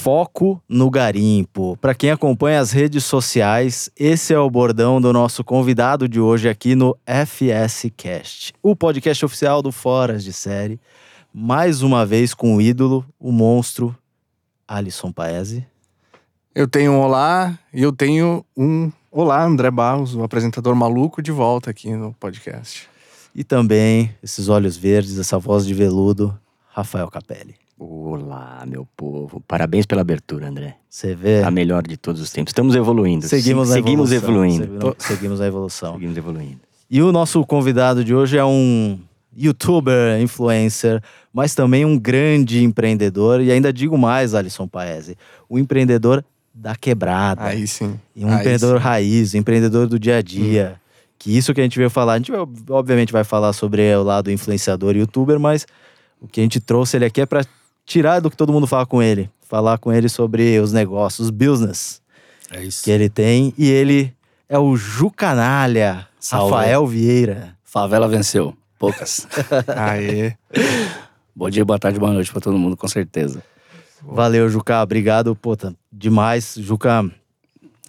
Foco no garimpo. Para quem acompanha as redes sociais, esse é o bordão do nosso convidado de hoje aqui no FS Cast, o podcast oficial do Foras de Série. Mais uma vez com o ídolo, o monstro Alisson Paese. Eu tenho um olá e eu tenho um olá, André Barros, o apresentador maluco, de volta aqui no podcast. E também esses olhos verdes, essa voz de veludo, Rafael Capelli. Olá, meu povo. Parabéns pela abertura, André. Você vê? A melhor de todos os tempos. Estamos evoluindo. Seguimos, Se- a seguimos evolução. evoluindo. Seguimos, seguimos a evolução. Seguimos evoluindo. E o nosso convidado de hoje é um youtuber, influencer, mas também um grande empreendedor. E ainda digo mais, Alisson Paese, o empreendedor da quebrada. Aí sim. E um Aí empreendedor sim. raiz, um empreendedor do dia a dia. Que isso que a gente veio falar, a gente obviamente vai falar sobre o lado influenciador e youtuber, mas o que a gente trouxe ele aqui é para tirar do que todo mundo fala com ele. Falar com ele sobre os negócios, os business É isso. que ele tem. E ele é o Jucanalha, Salve. Rafael Vieira. Favela venceu. Poucas. Aê. Bom dia, boa tarde, boa noite pra todo mundo, com certeza. Valeu, Juca. Obrigado. Pô, tá demais. Juca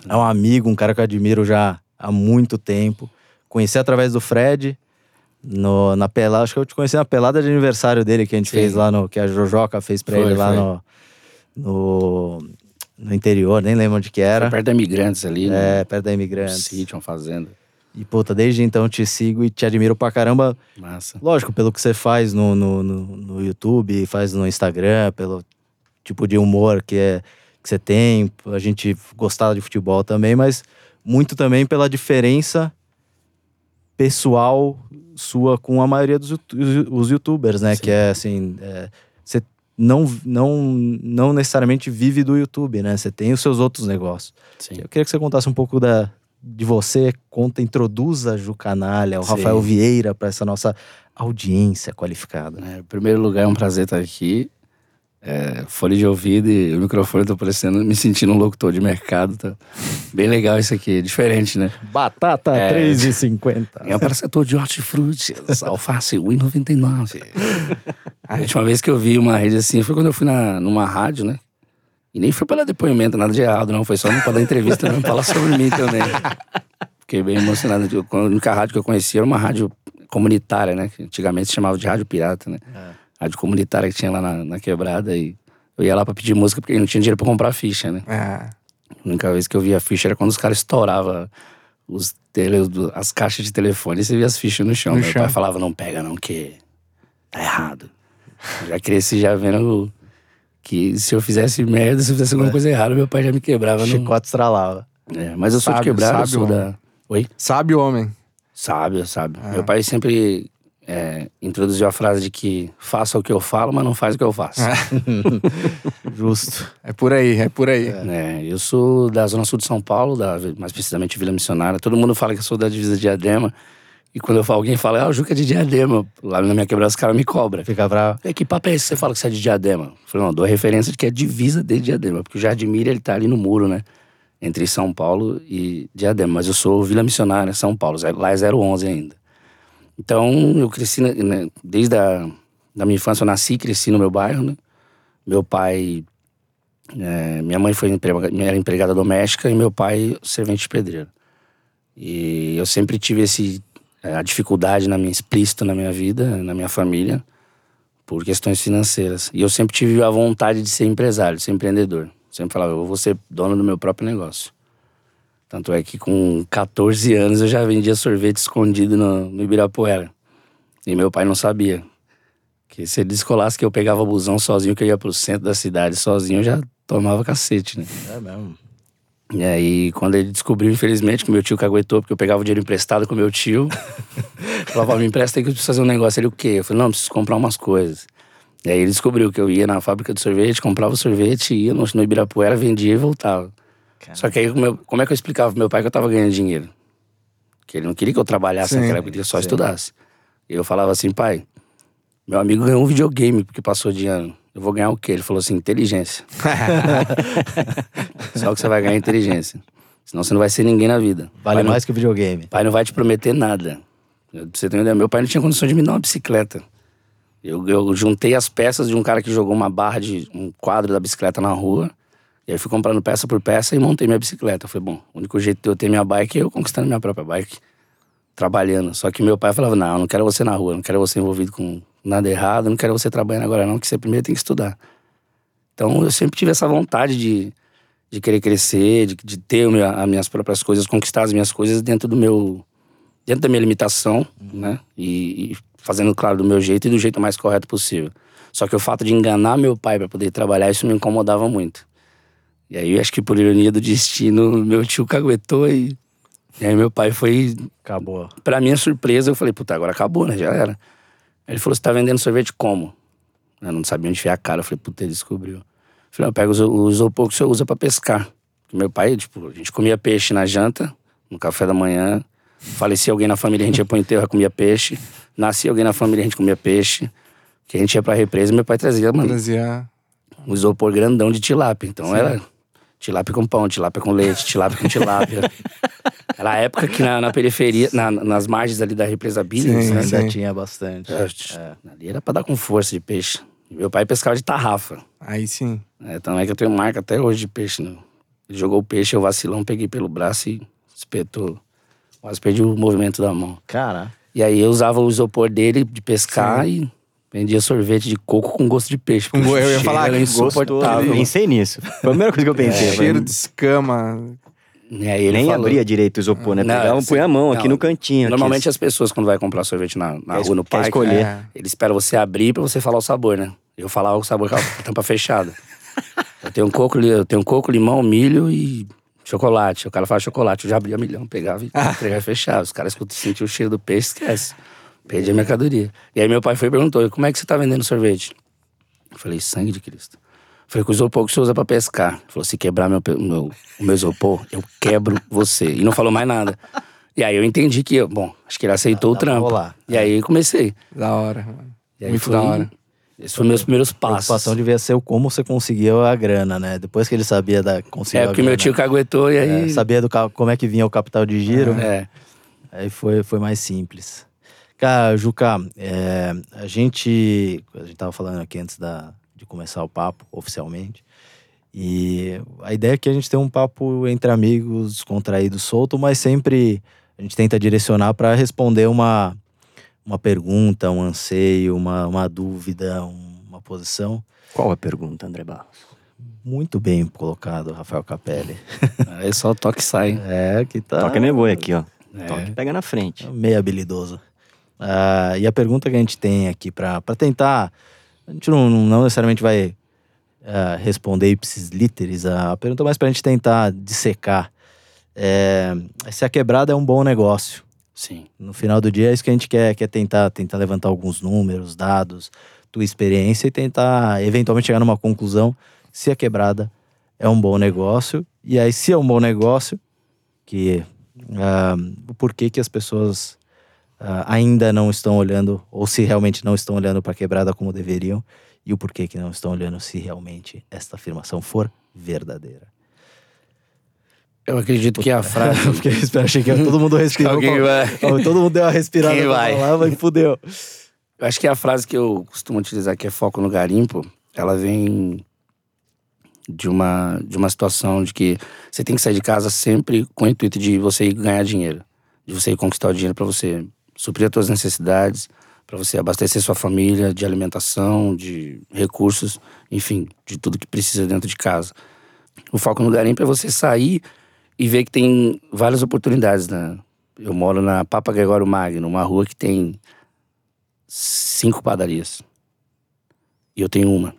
é um amigo, um cara que eu admiro já há muito tempo. Conheci através do Fred. No, na pelada, acho que eu te conheci na pelada de aniversário dele que a gente Sim. fez lá no. Que a Jojoca fez pra Foi, ele lá foi. no, no. no interior, nem lembro onde que Foi era. perto da Imigrantes ali, né? É, perto da Um Imigrantes. sítio, uma fazenda. E, puta, desde então te sigo e te admiro pra caramba. Massa. Lógico, pelo que você faz no, no, no, no YouTube, faz no Instagram, pelo tipo de humor que, é, que você tem, a gente gostar de futebol também, mas muito também pela diferença pessoal sua com a maioria dos os youtubers, né? Sim. Que é assim, é, você não, não, não necessariamente vive do YouTube, né? Você tem os seus outros negócios. Sim. Eu queria que você contasse um pouco da, de você, conta, introduza a Ju Canalha, o Sim. Rafael Vieira para essa nossa audiência qualificada. É, em primeiro lugar, é um prazer estar aqui. É, fone de ouvido e o microfone, eu tô parecendo, me sentindo um locutor de mercado. Tá bem legal isso aqui, diferente, né? Batata É. 3,50. É um parecetor de hortifruti, alface, 1,99. A última vez que eu vi uma rede assim foi quando eu fui na, numa rádio, né? E nem foi pra dar depoimento, nada de errado, não. Foi só pra dar entrevista mesmo, falar sobre mim também. Fiquei bem emocionado. A única rádio que eu conhecia era uma rádio comunitária, né? Que antigamente se chamava de rádio pirata, né? Rádio comunitária que tinha lá na, na quebrada. E eu ia lá pra pedir música porque não tinha dinheiro pra comprar ficha, né? Ah, A única vez que eu via ficha era quando os caras estouravam os tele, as caixas de telefone e você via as fichas no chão. No Meu chão. pai falava, não pega não, que tá errado. Já cresci já vendo que se eu fizesse merda, se eu fizesse alguma coisa errada, meu pai já me quebrava. No... Chicote estralava. É, mas eu sou Sábio, de quebrada, eu sábio sou homem. da... Oi? sabe o homem. Sábio, sábio. Meu pai sempre é, introduziu a frase de que faça o que eu falo, mas não faz o que eu faço. Justo. É por aí, é por aí. É, eu sou da Zona Sul de São Paulo, da, mais precisamente Vila Missionária. Todo mundo fala que eu sou da divisa de Diadema. E quando eu falo, alguém fala, ah, o Juca é de Diadema. Lá na minha quebrada, os caras me cobram. Fica bravo. É, que papo é esse que você fala que você é de Diadema? Eu falei, não, dou a referência de que é divisa de Diadema. Porque o Jardim Mira, ele tá ali no muro, né? Entre São Paulo e Diadema. Mas eu sou Vila Missionária, São Paulo. Lá é 011 ainda. Então, eu cresci, né, desde a da minha infância, eu nasci e cresci no meu bairro, né? Meu pai... é, minha mãe foi era empregada doméstica e meu pai servente de pedreiro. E eu sempre tive esse é, a dificuldade na minha explícito na minha vida, na minha família, por questões financeiras. E eu sempre tive a vontade de ser empresário, de ser empreendedor. Sempre falava, eu vou ser dono do meu próprio negócio. Tanto é que com 14 anos eu já vendia sorvete escondido no, no Ibirapuera. E meu pai não sabia. Que se ele descolasse que eu pegava busão sozinho, que eu ia pro centro da cidade sozinho, eu já tomava cacete, né? É mesmo. E aí, quando ele descobriu, infelizmente, que meu tio caguetou, porque eu pegava o dinheiro emprestado com meu tio. falava, me empresta aí que eu preciso fazer um negócio. Ele, o quê? Eu falei, não, preciso comprar umas coisas. E aí ele descobriu que eu ia na fábrica de sorvete, comprava sorvete, ia no, no Ibirapuera, vendia e voltava. Só que aí, como, é que eu explicava pro meu pai que eu tava ganhando dinheiro? Que ele não queria que eu trabalhasse Sim, naquela época, que eu só estudasse. E eu falava assim, pai, meu amigo ganhou um videogame porque passou de ano. Eu vou ganhar o quê? Ele falou assim, inteligência. Só que você vai ganhar inteligência. Senão você não vai ser ninguém na vida. Vale pai não, mais que o videogame. pai não vai te prometer nada. Você ter uma ideia, meu pai não tinha condição de me dar uma bicicleta. Eu, eu juntei as peças de um cara que jogou uma barra de um quadro da bicicleta na rua E aí fui comprando peça por peça e montei minha bicicleta. Falei, bom, o único jeito de eu ter minha bike é eu conquistando minha própria bike, trabalhando. Só que meu pai falava, não, não quero você na rua, não quero você envolvido com nada errado, não quero você trabalhando agora não, que você primeiro tem que estudar. Então eu sempre tive essa vontade de, de querer crescer, de, de ter meu- as minhas próprias coisas, conquistar as minhas coisas dentro do meu dentro da minha limitação, né? E, e fazendo claro do meu jeito e do jeito mais correto possível. Só que o fato de enganar meu pai para poder trabalhar isso me incomodava muito. E aí acho que por ironia do destino, meu tio caguetou e, e aí meu pai foi Acabou. Pra minha surpresa, eu falei, puta, agora acabou, né? Já era. Aí ele falou, você tá vendendo sorvete como? Eu não sabia onde enfiar a cara. Eu falei, puta, ele descobriu. Eu falei, eu pego o isopor que o senhor usa pra pescar. Porque meu pai, tipo, a gente comia peixe na janta, no café da manhã. Falecia alguém na família, a gente ia pro enterro, comia peixe. Nascia alguém na família, a gente comia peixe. Que a gente ia pra represa e meu pai trazia, mano, Trazia. um isopor grandão de tilápia. Então era tilápia com pão, tilápia com leite, tilápia com tilápia. era a época que na, na periferia, na- nas margens ali da represa Billions, Sim, né? Ainda sim. tinha bastante. É, Ali era pra dar com força de peixe. Meu pai pescava de tarrafa. Aí sim. É, então é que eu tenho marca até hoje de peixe. Né? Ele jogou o peixe, eu vacilão, peguei pelo braço e espetou. Quase perdi o movimento da mão. Cara, E aí eu usava o isopor dele de pescar e vendia sorvete de coco com gosto de peixe. Com eu ia falar que era insuportável. Eu pensei nisso. Foi a primeira coisa que eu pensei. É, Cheiro de escama. Aí ele Nem falou- abria direito o isopor, né? Não, Pegava, assim, põe a mão aqui não, no cantinho. aqui, Normalmente as pessoas, quando vai comprar sorvete na, na Quer rua, no parque, escolher. É. ele espera você abrir pra você falar o sabor, né? Eu falava o sabor com a tampa fechada. Eu tenho coco, eu tenho coco, limão, milho e chocolate. O cara fala chocolate, eu já abria milhão, pegava e entregava e fechava. Os caras escutam, sentiam o cheiro do peixe, esquece. Perdi a mercadoria. E aí meu pai foi e perguntou, como é que você tá vendendo sorvete? Eu falei, sangue de Cristo. Eu falei, com o isopor que você usa pra pescar. Ele falou, se quebrar meu, pe- meu, o meu isopor, eu quebro você. E não falou mais nada. E aí eu entendi que, bom, acho que ele aceitou Dá o trampo. rolar. E aí comecei. Da hora, mano. E aí Muito foi, da hora. Esses foram meus primeiros a preocupação passos. devia ser o como você conseguia a grana, né? Depois que ele sabia da conseguir É, porque meu tio caguetou e aí. É, sabia do como é que vinha o capital de giro. É. Aí foi, foi mais simples. Cara, Juca, é, a gente. A gente tava falando aqui antes da, de começar o papo oficialmente. E a ideia é que a gente tem um papo entre amigos, descontraído, solto, mas sempre a gente tenta direcionar para responder uma, uma pergunta, um anseio, uma, uma dúvida, um- uma posição. Qual a pergunta, André Barros? Muito bem colocado, Rafael Capelli. Aí só toque sai. É, que tá. Toca nem boi aqui, ó. É. Toque pega na frente. meio habilidoso. Ah, e a pergunta que a gente tem aqui para tentar. A gente não, não necessariamente vai ah, responder ipsis literis a pergunta, mas para a gente tentar dissecar. É, se a quebrada é um bom negócio. Sim. No final do dia é isso que a gente quer, quer tentar, tentar levantar alguns números, dados, tua experiência e tentar eventualmente chegar numa conclusão se a quebrada é um bom negócio. E aí, se é um bom negócio, que ah, o porquê que as pessoas ah, ainda não estão olhando, ou se realmente não estão olhando para a quebrada como deveriam, e o porquê que não estão olhando se realmente esta afirmação for verdadeira. Eu acredito que a frase. Porque eu achei que todo mundo respirou. Vai. Todo mundo deu uma respirada Quem vai? falar, mas fudeu. Eu acho que a frase que eu costumo utilizar, que é foco no garimpo, ela vem de uma, de uma situação de que você tem que sair de casa sempre com o intuito de você ir ganhar dinheiro. De você ir conquistar o dinheiro para você suprir as suas necessidades, para você abastecer sua família de alimentação, de recursos, enfim, de tudo que precisa dentro de casa. O foco no garimpo é você sair e ver que tem várias oportunidades, né? Eu moro na Papa Gregório Magno, uma rua que tem cinco padarias. E eu tenho uma.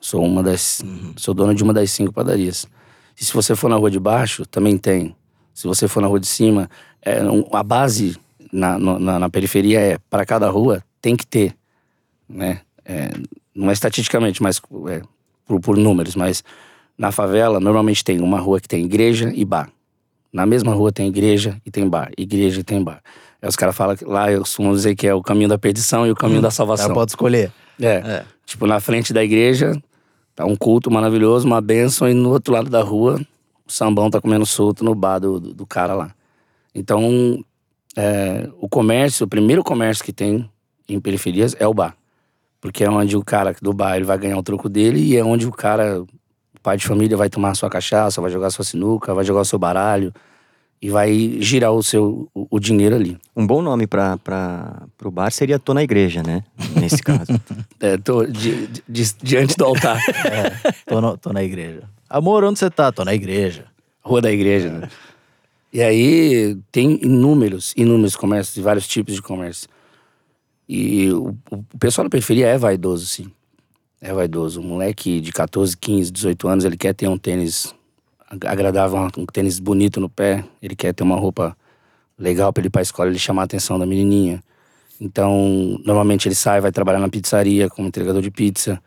Sou uma das. Sou dono de uma das cinco padarias. E se você for na rua de baixo, também tem. Se você for na rua de cima, é, a base na, no- na, na periferia é para cada rua tem que ter, né? É, não é estatisticamente, mas é, por, por números, mas na favela normalmente tem uma rua que tem igreja e bar. Na mesma rua tem igreja e tem bar, igreja e tem bar. Aí os caras falam que lá eu costumo dizer que é o caminho da perdição e o caminho da O salvação. cara pode escolher. É. É. Tipo, na frente da igreja, tá um culto maravilhoso, uma bênção, e no outro lado da rua, o sambão tá comendo solto no bar do, do, do cara lá. Então, é, o comércio, o primeiro comércio que tem em periferias é o bar. Porque é onde o cara do bar ele vai ganhar o troco dele e é onde o cara pai de família vai tomar sua cachaça, vai jogar sua sinuca, vai jogar o seu baralho e vai girar o seu o, o dinheiro ali. Um bom nome para o bar seria Tô na Igreja, né? Nesse caso. É, tô di- di- diante do altar, É, tô, no- tô na igreja. Amor, onde você tá? Tô na igreja. rua da igreja, né? E aí tem inúmeros, inúmeros comércios, de vários tipos de comércio. E o, o pessoal da periferia é vaidoso, sim. É vaidoso. Um moleque de 14, 15, 18 anos, ele quer ter um tênis ag- agradável, um tênis bonito no pé. Ele quer ter uma roupa legal pra ele ir pra escola, ele chamar a atenção da menininha. Então, normalmente ele sai, vai trabalhar na pizzaria como entregador de pizza.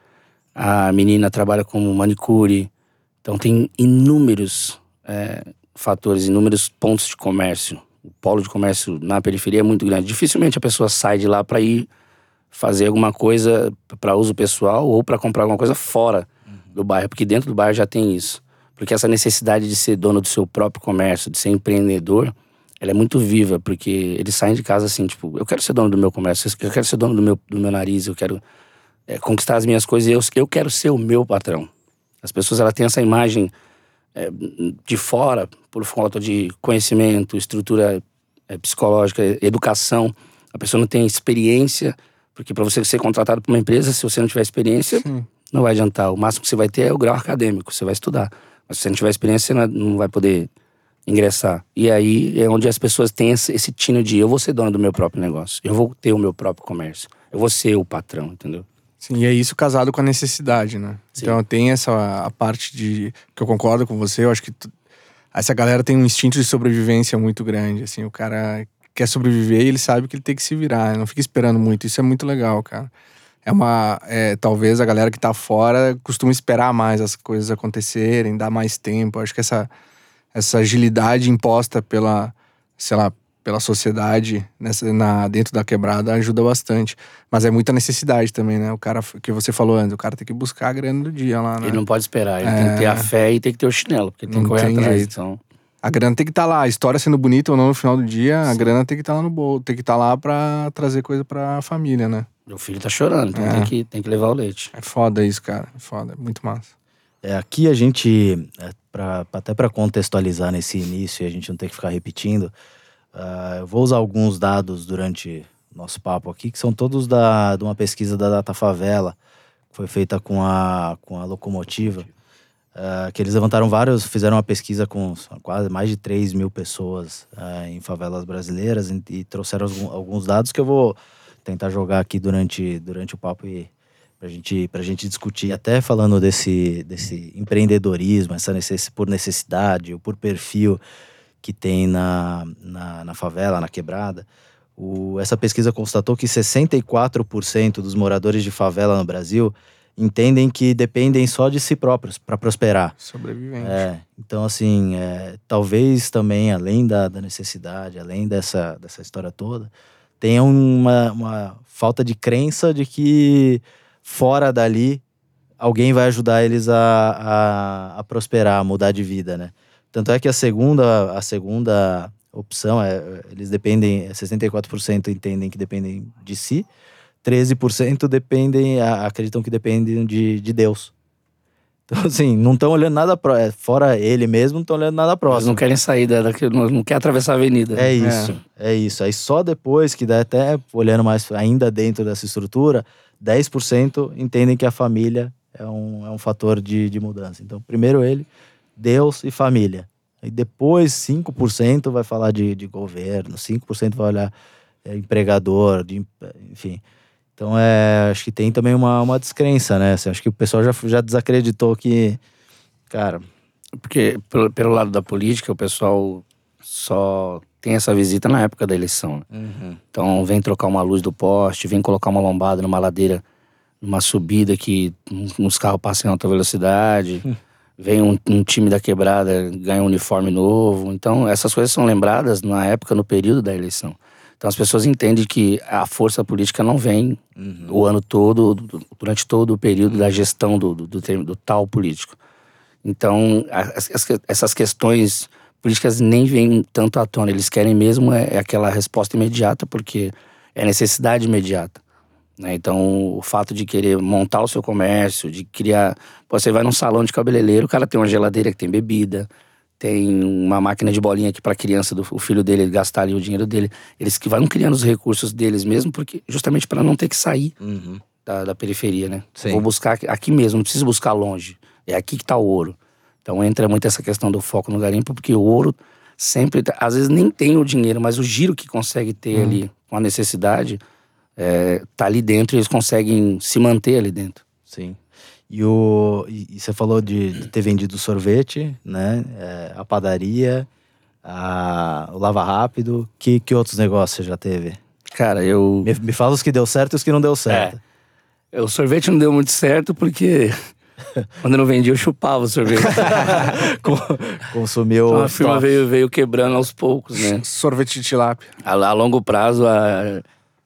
A menina trabalha como manicure. Então, tem inúmeros é, fatores, inúmeros pontos de comércio. O polo de comércio na periferia é muito grande. Dificilmente a pessoa sai de lá para ir fazer alguma coisa para uso pessoal ou para comprar alguma coisa fora do bairro, porque dentro do bairro já tem isso. Porque essa necessidade de ser dono do seu próprio comércio, de ser empreendedor, ela é muito viva, porque eles saem de casa assim, tipo, eu quero ser dono do meu comércio, eu quero ser dono do meu, do meu nariz, eu quero é, conquistar as minhas coisas, eu, eu quero ser o meu patrão. As pessoas elas têm essa imagem é, de fora, por falta de conhecimento, estrutura é, psicológica, educação. A pessoa não tem experiência, porque para você ser contratado por uma empresa, se você não tiver experiência, não vai adiantar. O máximo que você vai ter é o grau acadêmico, você vai estudar. Mas se você não tiver experiência, você não- não vai poder ingressar. E aí é onde as pessoas têm esse, esse tino de eu vou ser dono do meu próprio negócio, eu vou ter o meu próprio comércio, eu vou ser o patrão, entendeu? Sim, e é isso casado com a necessidade, né? Sim. Então tem essa a parte de que eu concordo com você, eu acho que tu- essa galera tem um instinto de sobrevivência muito grande, assim, o cara quer sobreviver e ele sabe que ele tem que se virar, não fica esperando muito. Isso é muito legal, cara. É uma, é, talvez a galera que tá fora costuma esperar mais as coisas acontecerem, dar mais tempo. Eu acho que essa essa agilidade imposta pela, sei lá, pela sociedade nessa, na, dentro da quebrada ajuda bastante. Mas é muita necessidade também, né? O cara, que você falou antes, o cara tem que buscar a grana do dia lá, né? Ele não pode esperar, ele tem que ter a fé e tem que ter o chinelo, porque tem Não que correr tem atrás. jeito. Então, A grana tem que estar lá. A história sendo bonita ou não no final do dia, a grana tem que estar lá no bolso. Tem que estar lá pra trazer coisa pra família, né? meu filho tá chorando, então É. tem, que, tem que levar o leite. É foda isso, cara. É foda. É muito massa. É, aqui a gente, é, pra, até para contextualizar nesse início e a gente não ter que ficar repetindo, ah, eu vou usar alguns dados durante nosso papo aqui, que são todos da, de uma pesquisa da Data Favela, que foi feita com a, com a locomotiva, ah, que eles levantaram vários, fizeram uma pesquisa com quase mais de 3 mil pessoas ah, em favelas brasileiras e, e trouxeram alguns dados que eu vou tentar jogar aqui durante, durante o papo e pra gente, pra gente discutir. Até falando desse, desse empreendedorismo, essa necess, por necessidade ou por perfil que tem na, na, na favela, na quebrada. O, essa pesquisa constatou que 64% dos moradores de favela no Brasil entendem que dependem só de si próprios para prosperar. Sobrevivente. É, então, assim, é, talvez também, além da, da necessidade, além dessa, dessa história toda, tenha uma, uma falta de crença de que fora dali alguém vai ajudar eles a, a, a prosperar, a mudar de vida, né? Tanto é que a segunda, a segunda opção é, eles dependem, 64% entendem que dependem de si, 13% dependem, acreditam que dependem de, de Deus. Então, assim, não estão olhando nada pró- é, fora ele mesmo, não estão olhando nada Eles próximo. não querem sair da, daquele, não, não quer atravessar a avenida. É isso, é. isso. Aí só depois que dá até olhando mais ainda dentro dessa estrutura, 10% entendem que a família é um, é um fator de, de mudança. Então, primeiro ele, Deus e família. Aí depois 5% vai falar de, de governo, 5% vai olhar é, empregador, de, enfim. Então, é, acho que tem também uma, uma descrença, né? Assim, acho que o pessoal já, já desacreditou que, cara, Porque pelo, pelo lado da política, o pessoal só tem essa visita na época da eleição. né? Então vem trocar uma luz do poste, vem colocar uma lombada numa ladeira, numa subida que uns carros passam em alta velocidade. Vem um, um time da quebrada, ganha um uniforme novo. Então essas coisas são lembradas na época, no período da eleição. Então as pessoas entendem que a força política não vem o ano todo, du- durante todo o período da gestão do, do, do, do tal político. Então, as- as essas questões políticas nem vêm tanto à tona. Eles querem mesmo é, é aquela resposta imediata, porque é necessidade imediata. Né? Então, o fato de querer montar o seu comércio, de criar. Pô, você vai num salão de cabeleireiro, o cara tem uma geladeira que tem bebida, tem uma máquina de bolinha aqui para criança do o filho dele gastar ali o dinheiro dele. Eles que vão criando os recursos deles mesmo, porque justamente para não ter que sair Uhum. da, da periferia, né? Sim. Vou buscar aqui- mesmo, não preciso buscar longe. É aqui que tá o ouro. Então entra muito essa questão do foco no garimpo, porque o ouro sempre, tá- às vezes nem tem o dinheiro, mas o giro que consegue ter Hum. ali com a necessidade é, tá ali dentro e eles conseguem se manter ali dentro. Sim. E, o, e, você falou de, de ter vendido sorvete, né? É, a padaria, a, o Lava Rápido. Que, que outros negócios você já teve? Cara, eu. Me, me fala os que deu certo e os que não deu certo. É, o sorvete não deu muito certo porque quando eu não vendia eu chupava o sorvete. Consumiu. Então a firma veio, veio quebrando aos poucos, né? Sorvete de tilápia. A, a longo prazo a,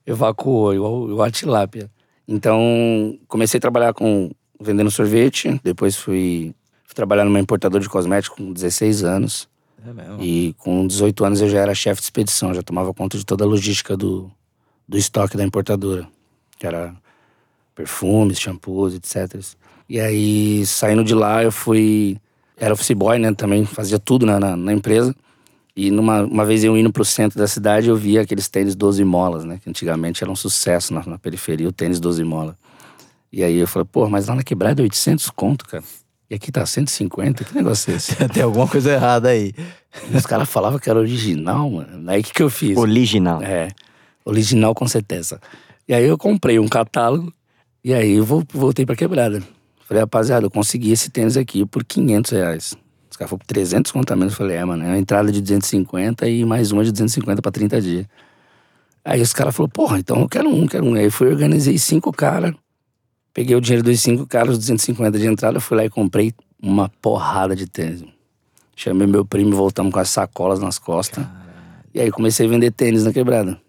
evacuou, igual, igual a tilápia. Então, comecei a trabalhar com vendendo sorvete, depois fui, fui trabalhar numa importadora de cosméticos com 16 anos. É mesmo. E com 18 anos eu já era chefe de expedição, já tomava conta de toda a logística do, do estoque da importadora. Que era perfumes, shampoos, etc. E aí, saindo de lá, eu fui. Era office boy, né? Também fazia tudo na, na, na empresa. E numa uma vez eu indo pro centro da cidade, eu via aqueles tênis 12 molas, né? Que antigamente era um sucesso na, na periferia, o tênis 12 molas. E aí eu falei, pô, mas lá na quebrada é 800 conto, cara. E aqui tá 150, que negócio é esse? Tem alguma coisa errada aí. E os caras falavam que era original, mano. Aí o que, que eu fiz? Original. É, original com certeza. E aí eu comprei um catálogo e aí eu vol- voltei pra quebrada. Falei, rapaziada, eu consegui esse tênis aqui por 500 reais. Os caras falaram por 300 conto a menos. Eu falei, é, mano, é uma entrada de 250 e mais uma de 250 pra 30 dias. Aí os caras falaram, porra, então eu quero um, quero um. Aí eu fui, organizei cinco caras, peguei o dinheiro dos cinco caras, os 250 de entrada, fui lá e comprei uma porrada de tênis. Chamei meu primo, voltamos com as sacolas nas costas. E aí comecei a vender tênis na quebrada.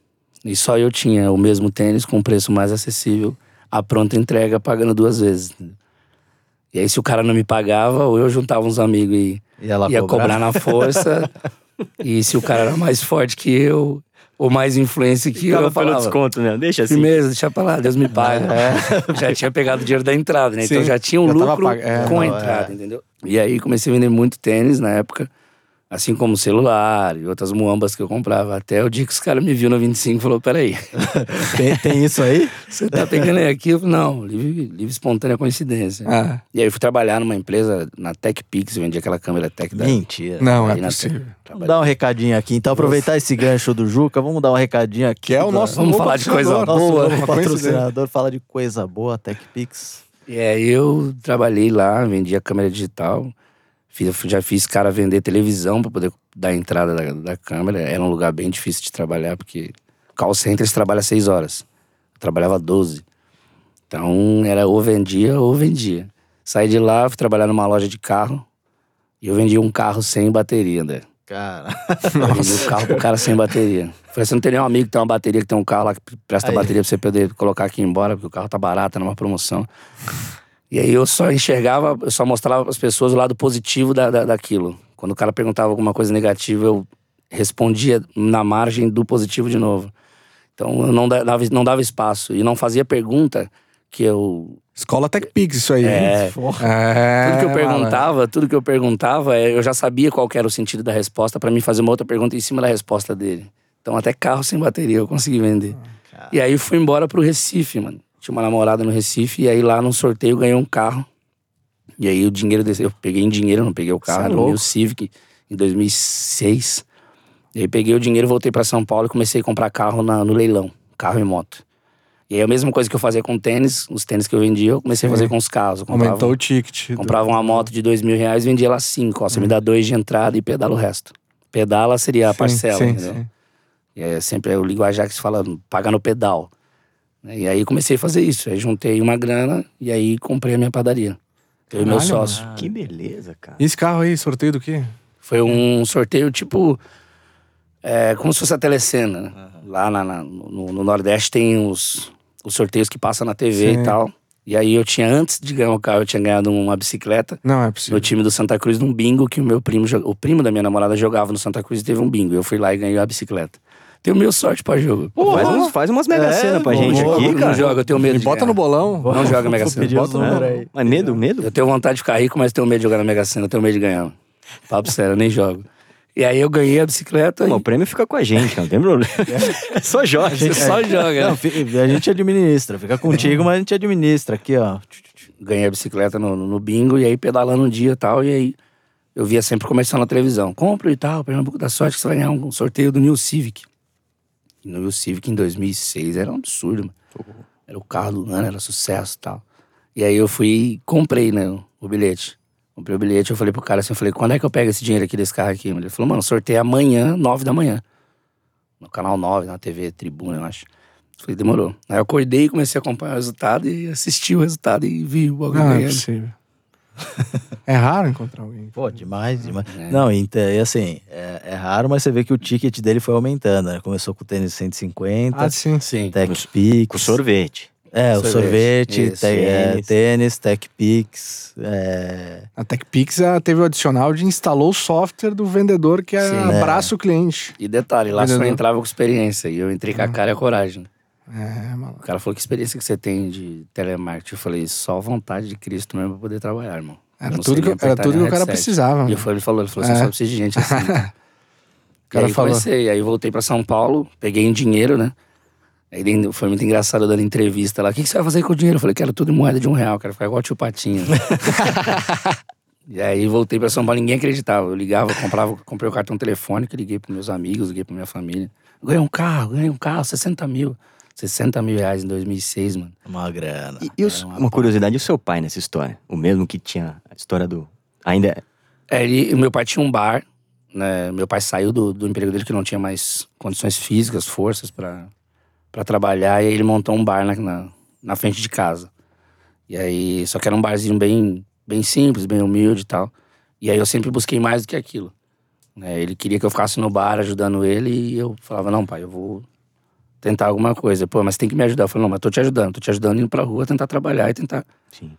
E só eu tinha o mesmo tênis com preço mais acessível, a pronta entrega, pagando duas vezes. E aí, se o cara não me pagava, ou eu juntava uns amigos e Ia lá ia cobrar. cobrar na força. e se o cara era mais forte que eu, ou mais influência que eu, Ficava eu pelo falava. desconto, né? Deixa assim. Firmeza, deixa pra lá, Deus me paga. Já tinha pegado o dinheiro da entrada, né? Então Sim, já tinha um já lucro pag- é, com a não, entrada, é. entendeu? E aí comecei a vender muito tênis na época, assim como celular e outras muambas que eu comprava. Até o dia que os caras me viu no 25 e falou: peraí, Tem, tem isso aí? você tá pegando aí aqui? Eu falei, não, livre, livre espontânea coincidência. Ah, E aí eu fui trabalhar numa empresa, na TechPix, eu vendia aquela câmera Tech da. Mentira. não, é na possível. Vamos dar um recadinho aqui. Então, aproveitar esse gancho do Juca, vamos dar um recadinho aqui. Que é o nosso Vamos falar de coisa. Nosso Boa, novo uma coincidência. patrocinador fala de coisa boa, TechPix. E aí eu trabalhei lá, vendia câmera digital. Fiz, já fiz cara vender televisão para poder dar a entrada da, da câmera. Era um lugar bem difícil de trabalhar, porque call center você trabalha seis horas. Eu trabalhava 12. Então era ou vendia ou vendia. Saí de lá, fui trabalhar numa loja de carro. E eu vendia um carro sem bateria, André. Cara, vendi o carro pro cara sem bateria. Falei, você não tem nenhum amigo que tem uma bateria, que tem um carro lá que presta Aí. bateria pra você poder colocar aqui e embora, porque o carro tá barato, tá numa promoção. E aí eu só enxergava, eu só mostrava para as pessoas o lado positivo da, da, daquilo. Quando o cara perguntava alguma coisa negativa, eu respondia na margem do positivo de novo. Então eu não da- dava, não dava espaço e não fazia pergunta que eu Escola TechPix, isso aí. É. É, tudo que eu perguntava, tudo que eu perguntava, eu já sabia qual era o sentido da resposta pra mim fazer uma outra pergunta em cima da resposta dele. Então até carro sem bateria eu consegui vender. E aí fui embora pro Recife, mano. Tinha uma namorada no Recife e aí lá num sorteio eu ganhei um carro. E aí o dinheiro desse, eu peguei em dinheiro, não peguei o carro, é era o louco. meu Civic em 2006. E aí peguei o dinheiro, voltei pra São Paulo e comecei a comprar carro na- no leilão, carro e moto. E aí a mesma coisa que eu fazia com tênis, os tênis que eu vendia, eu comecei a fazer Sim. com os carros. Eu comprava- Aumentou o ticket. do- Comprava uma moto de dois mil reais, vendia lá cinco. Ó, você me dá dois de entrada e pedala o resto. Pedala seria a Sim, parcela, sim, entendeu? sim. E é sempre o linguajar que se fala, paga no pedal. E aí comecei a fazer isso. Aí juntei uma grana e aí comprei a minha padaria. Eu e meu sócio. Que beleza, cara. E esse carro aí, sorteio do quê? Foi um sorteio tipo. É, como se fosse a telecena. né? Lá na- na- no, no Nordeste tem os, os sorteios que passam na TV Sim. e tal. E aí eu tinha, antes de ganhar o carro, eu tinha ganhado uma bicicleta. Não, é possível. no time do Santa Cruz num bingo que o meu primo, o primo da minha namorada jogava no Santa Cruz e teve um bingo. Eu fui lá e ganhei a bicicleta. Tenho meio sorte pra jogo. Faz, uns, faz umas mega É, cena pra bom, gente bom, aqui, não cara. joga, eu tenho medo Me de bota ganhar. no bolão. Não joga Mega os Bota- É, aí. Mas medo, medo? Eu tenho vontade de ficar rico, mas tenho medo de jogar na Mega Sena, eu tenho medo de ganhar. Papo sério, eu nem jogo. E aí eu ganhei a bicicleta Pô, e o prêmio fica com a gente, não tem problema. É só joga. você só joga. Não, né? a gente administra. Fica contigo, mas a gente administra. Aqui, ó. Ganhei a bicicleta no, no bingo e aí pedalando um dia e tal. E aí eu via sempre comercial na televisão. Compro e tal, Pernambuco da sorte que você vai ganhar um sorteio do New Civic. No Civic em 2006 era um absurdo, mano. Era o carro do ano, era sucesso e tal. E aí eu fui e comprei, né, o, bilhete. Comprei o bilhete, eu falei pro cara assim, eu falei, quando é que eu pego esse dinheiro aqui desse carro aqui? Ele falou, mano, sorteio amanhã, nove da manhã. No canal 9, na TV Tribuna, eu acho. Eu Falei, demorou. Aí eu acordei e comecei a acompanhar o resultado e assisti o resultado e vi o bagulho Não é possível. É raro encontrar alguém. Pô, demais, demais. É. Não, e, então, e assim, é, é raro, mas você vê que o ticket dele foi aumentando, né? Começou com o tênis 150, Ah, sim. Sim. Tech Pix. Com sorvete. É, o Sorvete. sorvete, Isso. te- é, Tênis. tênis, Tech Pix. É... A TechPix teve o adicional de instalou o software do vendedor que Sim. abraça o cliente. E detalhe, lá só Vendedor. entrava com experiência. E eu entrei com a cara e a coragem. É, mano. O cara falou, que experiência que você tem de telemarketing? Eu falei, só vontade de Cristo mesmo pra poder trabalhar, irmão. Era tudo que, era tudo que o cara precisava. E eu falei, ele falou, ele falou, você É. só precisa de gente assim. cara. e cara aí falou. comecei, aí voltei pra São Paulo, peguei em dinheiro, né? Aí foi muito engraçado dando entrevista lá. O que, que você vai fazer com o dinheiro? Eu falei, quero tudo em moeda de um real, quero ficar igual o tio Patinho. e aí voltei pra São Paulo, ninguém acreditava. Eu ligava, comprava, comprei o cartão telefônico, liguei pros meus amigos, liguei pra minha família. Ganhei um carro, ganhei um carro, 60 mil. 60 mil reais em 2006, mano. Uma grana. E, e o- Era uma uma curiosidade, e o seu pai nessa história? O mesmo que tinha a história do... Ainda é... É, ele, meu pai tinha um bar, né? Meu pai saiu do, do emprego dele que não tinha mais condições físicas, forças pra para trabalhar, e aí ele montou um bar na, na, na frente de casa. E aí, só que era um barzinho bem, bem simples, bem humilde e tal. E aí eu sempre busquei mais do que aquilo. né? Ele queria que eu ficasse no bar ajudando ele, e eu falava, não, pai, eu vou tentar alguma coisa. Pô, mas tem que me ajudar. Eu falei, não, mas tô te ajudando, tô te ajudando indo pra rua, tentar trabalhar e tentar Sim.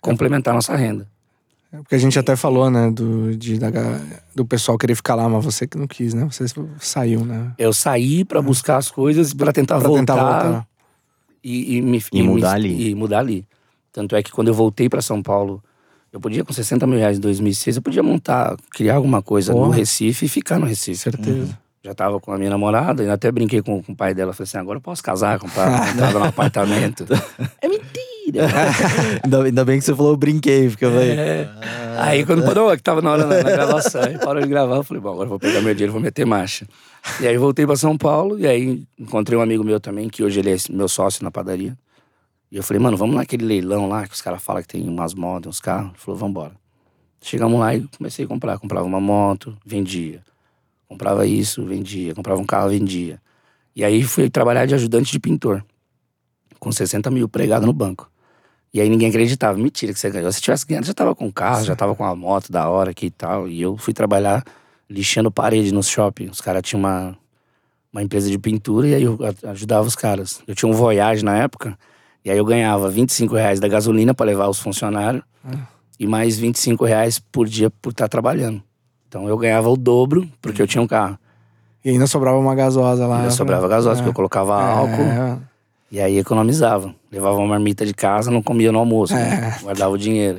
complementar a nossa renda. É Porque a gente até falou, né, do, de, da do pessoal querer ficar lá, mas você que não quis, né? Você saiu, né? Eu saí pra buscar as coisas, pra tentar Pra voltar, tentar voltar. E, e me E me- mudar ali. E mudar ali. Tanto é que quando eu voltei pra São Paulo, eu podia, com 60 mil reais em 2006, eu podia montar, criar alguma coisa no Porra. Recife e ficar no Recife. Certeza. Já tava com a minha namorada, e até brinquei com, com o pai dela. Falei assim: agora eu posso casar, comprar uma entrada no apartamento. é mentira! Ainda, ainda bem que você falou eu brinquei, porque eu falei. É. Aí quando parou, que tava na hora na gravação, aí parou de gravar, eu falei, bom, agora eu vou pegar meu dinheiro e vou meter marcha. E aí voltei pra São Paulo, e aí encontrei um amigo meu também, que hoje ele é meu sócio na padaria. E eu falei, mano, vamos naquele leilão lá, que os caras falam que tem umas motos, uns carros. Ele falou, vambora. Chegamos lá e comecei a comprar. Comprava uma moto, vendia. Comprava isso, vendia. Comprava um carro, vendia. E aí fui trabalhar de ajudante de pintor. Com 60 mil pregado no banco. E aí ninguém acreditava. Mentira que você ganhou. Se tivesse ganhado, já tava com carro, já tava com a moto da hora aqui e tal. E eu fui trabalhar lixando parede no shopping. Os caras tinham uma, uma empresa de pintura e aí eu ajudava os caras. Eu tinha um Voyage na época. E aí eu ganhava 25 reais da gasolina para levar os funcionários. E mais 25 reais por dia por estar trabalhando. Então eu ganhava o dobro porque eu tinha um carro. E ainda sobrava uma gasosa lá. Ainda sobrava gasosa, porque eu colocava álcool. É, E aí economizava. Levava uma marmita de casa, não comia no almoço. né? É. Guardava o dinheiro.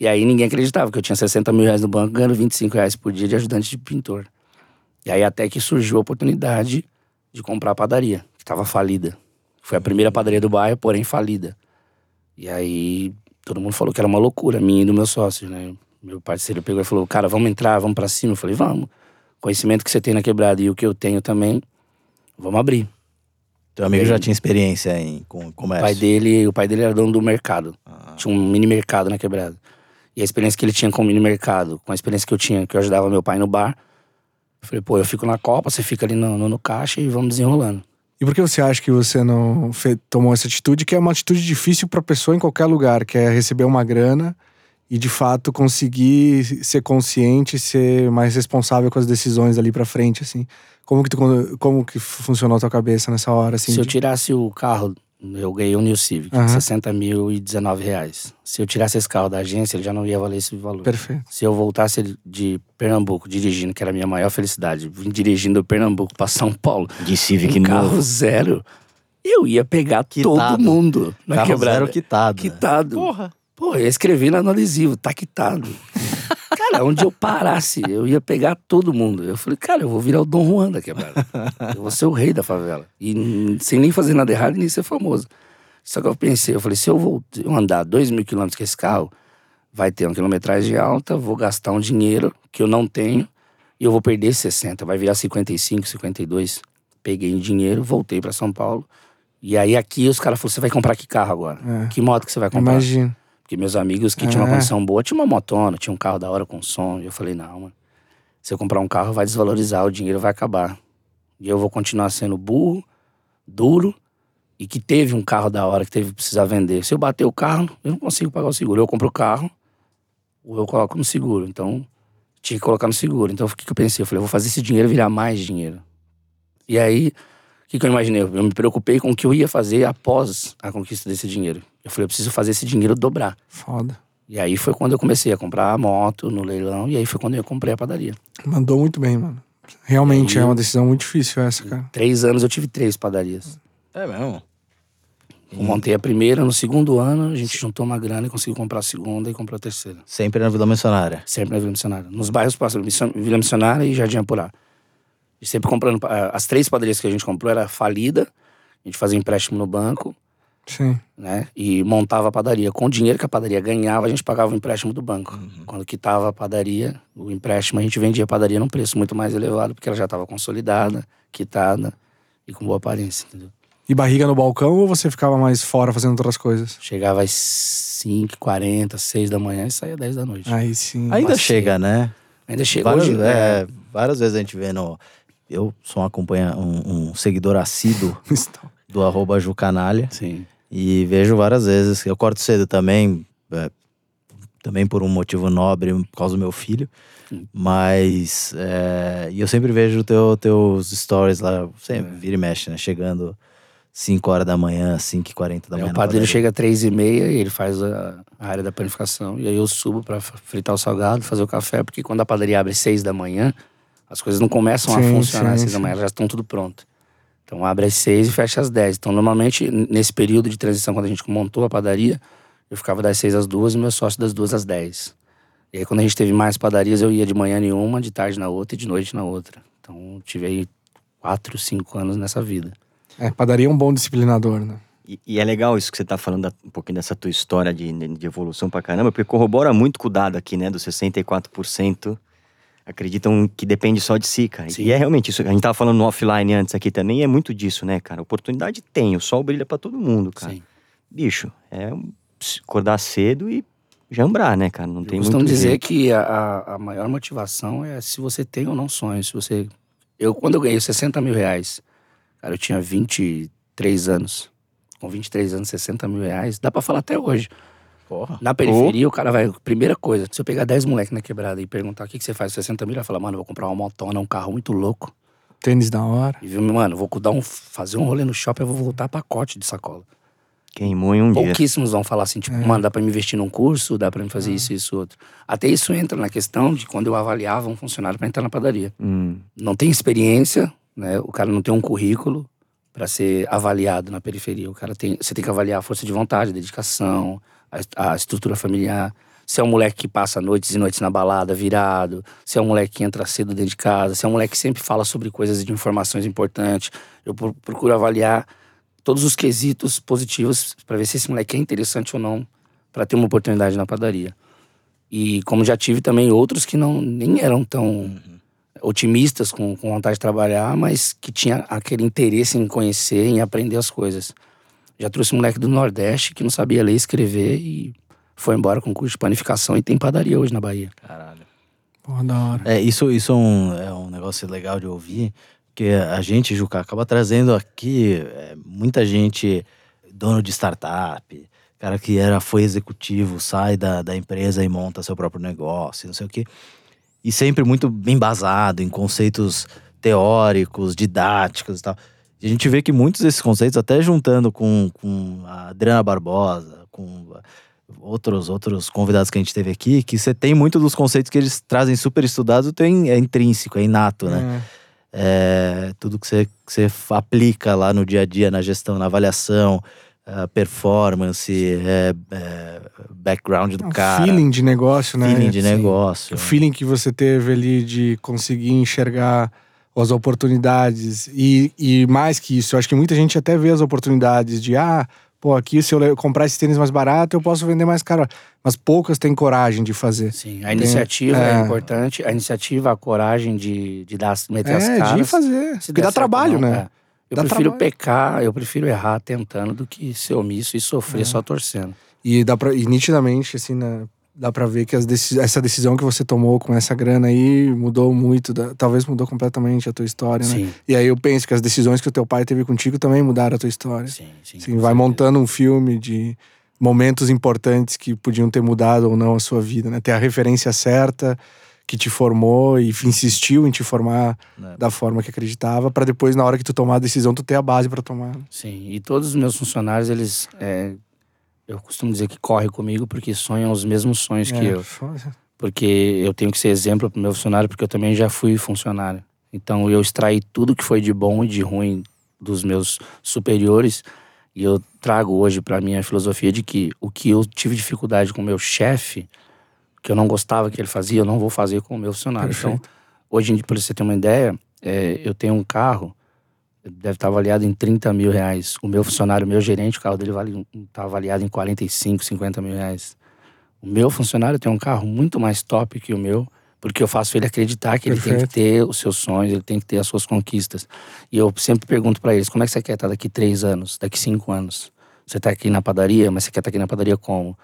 E aí ninguém acreditava que eu tinha 60 mil reais no banco, ganhando 25 reais por dia de ajudante de pintor. E aí até que surgiu a oportunidade de comprar a padaria, que estava falida. Foi a primeira padaria do bairro, porém falida. E aí todo mundo falou que era uma loucura, minha e do meu sócio, né? Meu parceiro pegou e falou, cara, vamos entrar, vamos pra cima. Eu falei, vamos. Conhecimento que você tem na quebrada e o que eu tenho também, vamos abrir. Teu amigo E já tinha experiência em com O comércio. pai dele, o pai dele era dono do mercado. Tinha um mini mercado na quebrada. E a experiência que ele tinha com o mini mercado, com a experiência que eu tinha, que eu ajudava meu pai no bar, eu falei, pô, eu fico na Copa, você fica ali no, no, no caixa e vamos desenrolando. E por que você acha que você não tomou essa atitude, que é uma atitude difícil pra pessoa em qualquer lugar, que é receber uma grana e de fato conseguir ser consciente, ser mais responsável com as decisões ali pra frente, assim? Como que, tu, como que funcionou a tua cabeça nessa hora, assim? Se eu tirasse o carro eu ganhei um New Civic, Aham. 60 mil e 19 reais. Se eu tirasse esse carro da agência, ele já não ia valer esse valor. Perfeito. Se eu voltasse de Pernambuco dirigindo, que era a minha maior felicidade, vim dirigindo Pernambuco pra São Paulo, De Civic um carro novo. zero, eu ia pegar Quitado. todo mundo na Carro quebrada. zero quitado. né? Quitado. Porra. Pô, eu escrevi lá no adesivo, tá quitado. cara, onde eu parasse, eu ia pegar todo mundo. Eu falei, cara, eu vou virar o Dom Juan da quebrada. Eu vou ser o rei da favela. E sem nem fazer nada errado nem ser famoso. Só que eu pensei, eu falei, se eu vou andar dois mil quilômetros com esse carro, vai ter uma quilometragem alta, vou gastar um dinheiro que eu não tenho e eu vou perder 60, vai virar 55, 52. Peguei o dinheiro, voltei pra São Paulo. E aí aqui os caras falaram, você vai comprar que carro agora? É. Que moto que você vai comprar? Imagina. Porque meus amigos que tinham uma condição boa tinham uma motona, tinha um carro da hora com som. E eu falei, não, mano. Se eu comprar um carro, vai desvalorizar, o dinheiro vai acabar. E eu vou continuar sendo burro, duro, e que teve um carro da hora que teve que precisar vender. Se eu bater o carro, eu não consigo pagar o seguro. Eu compro o carro, ou eu coloco no seguro. Então, tinha que colocar no seguro. Então, o que, que eu pensei? Eu falei, eu vou fazer esse dinheiro virar mais dinheiro. E aí, o que, que eu imaginei? Eu me preocupei com o que eu ia fazer após a conquista desse dinheiro. Eu falei, eu preciso fazer esse dinheiro dobrar. Foda. E aí foi quando eu comecei a comprar a moto no leilão, e aí foi quando eu comprei a padaria. Mandou muito bem, mano. Realmente Aí- é uma decisão muito difícil essa, cara. Três anos eu tive três padarias. É mesmo? Eu montei a primeira, no segundo ano a gente juntou uma grana e conseguiu comprar a segunda e comprar a terceira. Sempre na Vila Missionária. Sempre na Vila Missionária. Nos bairros próximos, Vila Missionária e Jardim Apurá. E sempre comprando. pa- As três padarias que a gente comprou era falida, a gente fazia empréstimo no banco, Sim. né? E montava a padaria. Com o dinheiro que a padaria ganhava, a gente pagava o empréstimo do banco. Uhum. Quando quitava a padaria, o empréstimo, a gente vendia a padaria num preço muito mais elevado, porque ela já estava consolidada, quitada e com boa aparência, entendeu? E barriga no balcão ou você ficava mais fora fazendo outras coisas? Chegava às 5, 40, 6 da manhã e saía 10 da noite. Aí sim. Ainda Passeio. chega, né? Ainda chega Várias, hoje, é, várias vezes a gente vê no. Eu sou um, acompanha, um, um seguidor assíduo Então, do arroba Jucanalha. Sim. E vejo várias vezes. Eu corto cedo também, é, também por um motivo nobre, por causa do meu filho. Sim. Mas. é, e eu sempre vejo teu, teus stories lá, sempre vira e mexe, né? Chegando 5 horas da manhã, 5 e 40 da É, manhã. o padeiro padaria. chega às 3 e meia e ele faz a, a área da panificação. E aí eu subo pra f- fritar o salgado, fazer o café, porque quando a padaria abre às 6 da manhã, as coisas não começam a Sim, funcionar sim, às 6 da manhã, elas já estão tudo pronto. Então abre às 6 e fecha às 10. Então normalmente, nesse período de transição, quando a gente montou a padaria, eu ficava das 6 às 2 e meu sócio das 2 às 10. E aí quando a gente teve mais padarias, eu ia de manhã em uma, de tarde na outra e de noite na outra. Então tive aí 4, 5 anos nessa vida. é, padaria é um bom disciplinador, né? E, e é legal isso que você tá falando, um pouquinho dessa tua história de, de evolução pra caramba, porque corrobora muito com o dado aqui, né? Dos 64% acreditam que depende só de si, cara. Sim. E é realmente isso. A gente tava falando no offline antes aqui também, e é muito disso, né, cara? Oportunidade tem, o sol brilha pra todo mundo, cara. Sim. Bicho, é acordar cedo e jambrar, né, cara? Não Eu tem costumo muito dizer jeito. que a, a, maior motivação é se você tem ou não sonho. Se você. Eu, quando eu ganhei 60 mil reais, cara, eu tinha 23 anos. Com 23 anos, 60 mil reais, dá pra falar até hoje. Porra. Na periferia, o cara vai. Primeira coisa, se eu pegar 10 moleques na quebrada e perguntar o que, que você faz com 60 mil, ele vai falar, mano, eu vou comprar uma motona, um carro muito louco. Tênis da hora. E, viu, mano, vou dar um, fazer um rolê no shopping, eu vou voltar pacote de sacola. Queimou em um dia. Pouquíssimos vão falar assim, tipo, É. mano, dá pra me investir num curso, dá pra me fazer isso, isso, outro. Até isso entra na questão de quando eu avaliava um funcionário pra entrar na padaria. Hum, Não tem experiência, né? O cara não tem um currículo pra ser avaliado na periferia. O cara tem, você tem que avaliar a força de vontade, dedicação, a, a estrutura familiar. Se é um moleque que passa noites e noites na balada, virado. Se é um moleque que entra cedo dentro de casa. Se é um moleque que sempre fala sobre coisas de informações importantes. Eu pro- procuro avaliar todos os quesitos positivos pra ver se esse moleque é interessante ou não pra ter uma oportunidade na padaria. E como já tive também outros que não nem eram tão otimistas com, com vontade de trabalhar, mas que tinha aquele interesse em conhecer, em aprender as coisas. Já trouxe um moleque do Nordeste que não sabia ler e escrever e foi embora com curso de panificação e tem padaria hoje na Bahia. Caralho. Porra, da hora. É, isso, isso é, um, é um negócio legal de ouvir, porque a gente, Juca, acaba trazendo aqui é, muita gente, dono de startup, cara que era, foi executivo, sai da, da empresa e monta seu próprio negócio, não sei o quê. E sempre muito bem embasado em conceitos teóricos, didáticos e tal. A gente vê que muitos desses conceitos, até juntando com, com a Adriana Barbosa, com outros outros convidados que a gente teve aqui, que você tem muito dos conceitos que eles trazem super estudados, tem, é intrínseco, é inato, né? É, tudo que você, que você aplica lá no dia a dia, na gestão, na avaliação, performance, é, é, background do É um cara. feeling de negócio, né? feeling de Sim. negócio. O feeling que você teve ali de conseguir enxergar as oportunidades. E, e mais que isso, eu acho que muita gente até vê as oportunidades de, ah, pô, aqui se eu comprar esse tênis mais barato, eu posso vender mais caro. Mas poucas têm coragem de fazer. Sim, a iniciativa é. é. importante. A iniciativa, a coragem de, de dar, meter as É, caras. de fazer. Porque dá trabalho, não, né? é. Eu Dá prefiro trabalho. pecar, eu prefiro errar tentando do que ser omisso e sofrer É. só torcendo. E, dá pra, e nitidamente, assim, né, dá pra ver que essa decisão que você tomou com essa grana aí mudou muito. da- talvez mudou completamente a tua história, né? Sim, E aí eu penso que as decisões que o teu pai teve contigo também mudaram a tua história. sim, sim. Com vai montando um filme de momentos importantes que podiam ter mudado ou não a sua vida, né? Ter a referência certa que te formou e insistiu em te formar É. da forma que acreditava, pra depois, na hora que tu tomar a decisão, tu ter a base pra tomar. né? Sim, e todos os meus funcionários, eles. é, eu costumo dizer que correm comigo porque sonham os mesmos sonhos que É, eu. foda. Porque eu tenho que ser exemplo pro meu funcionário, porque eu também já fui funcionário. Então eu extraí tudo que foi de bom e de ruim dos meus superiores e eu trago hoje para minha filosofia de que o que eu tive dificuldade com o meu chefe, que eu não gostava que ele fazia, eu não vou fazer com o meu funcionário. Então, Perfeito. hoje, em dia, para você ter uma ideia, é, eu tenho um carro, deve estar avaliado em 30 mil reais. O meu funcionário, o meu gerente, o carro dele vale, tá avaliado em 45, 50 mil reais. O meu funcionário tem um carro muito mais top que o meu, porque eu faço ele acreditar que ele tem Perfeito. que ter os seus sonhos, ele tem que ter as suas conquistas. E eu sempre pergunto para eles: como é que você quer estar daqui três anos, daqui cinco anos? Você tá aqui na padaria, mas você quer estar aqui na padaria como?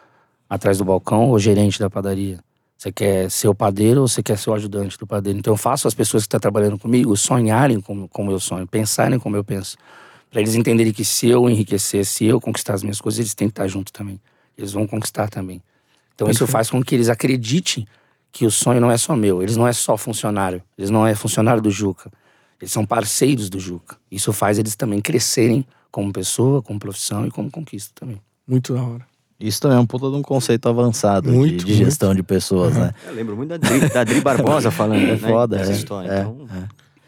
Atrás do balcão ou gerente da padaria? Você quer ser o padeiro ou você quer ser o ajudante do padeiro? Então eu faço as pessoas que estão trabalhando comigo sonharem como, como eu sonho, pensarem como eu penso. Para eles entenderem que se eu enriquecer, se eu conquistar as minhas coisas, eles têm que estar junto também. Eles vão conquistar também. Então isso faz com que eles acreditem que o sonho não é só meu, eles não é só funcionário, eles não é funcionário do Juca, eles são parceiros do Juca. Isso faz eles também crescerem como pessoa, como profissão e como conquista também. Muito da hora. Isso também é um puta de um conceito avançado de- Muito, de, gestão de pessoas, né? Eu lembro muito da Dri, da Dri Barbosa falando É né, foda, dessa é, história. é, então,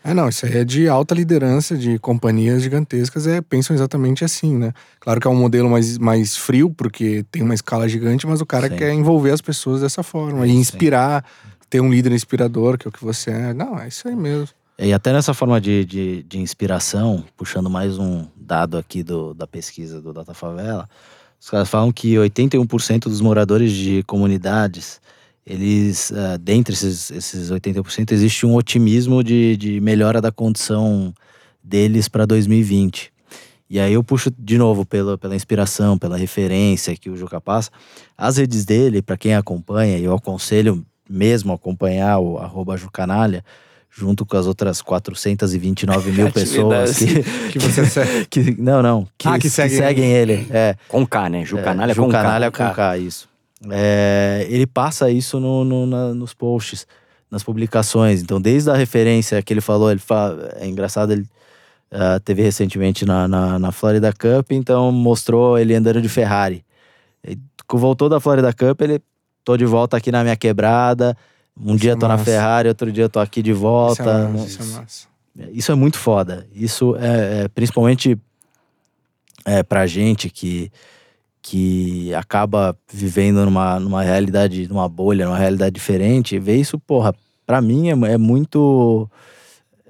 É, não, isso aí é de alta liderança de companhias gigantescas, é, pensam exatamente assim, né? Claro que é um modelo mais, mais frio, porque tem uma escala gigante, mas o cara Sim. quer envolver as pessoas dessa forma e Sim. inspirar, ter um líder inspirador, que é o que você é. Não, é isso aí mesmo. E até nessa forma de, de, de inspiração, puxando mais um dado aqui do, da pesquisa do Data Favela, os caras falam que 81% dos moradores de comunidades, eles, ah, dentre esses, esses 81%, existe um otimismo de, de melhora da condição deles para 2020. E aí eu puxo de novo pela, pela inspiração, pela referência que o Juca passa. As redes dele, para quem acompanha, eu aconselho mesmo acompanhar o arroba Jucanalha, junto com as outras 429 mil pessoas que, Que você segue. que- não, não, que, Ah, que que seguem seguem ele. É, com K, né? Jucanalha é, com K. Jucanalha com K, isso. É, ele passa isso no, no- na- nos posts, nas publicações. Então, desde a referência que ele falou, ele fala, é engraçado, ele ah, teve recentemente na, na, na Florida Cup, então mostrou ele andando de Ferrari. E voltou da Florida Cup, ele tô de volta aqui na minha quebrada. Um Isso dia é tô na massa. Ferrari, outro dia eu tô aqui de Isso volta. é massa, isso é massa. Isso é muito foda. Isso é, é principalmente é, pra gente que, que acaba vivendo numa, numa realidade, numa bolha, numa realidade diferente, ver isso, porra, pra mim é, é muito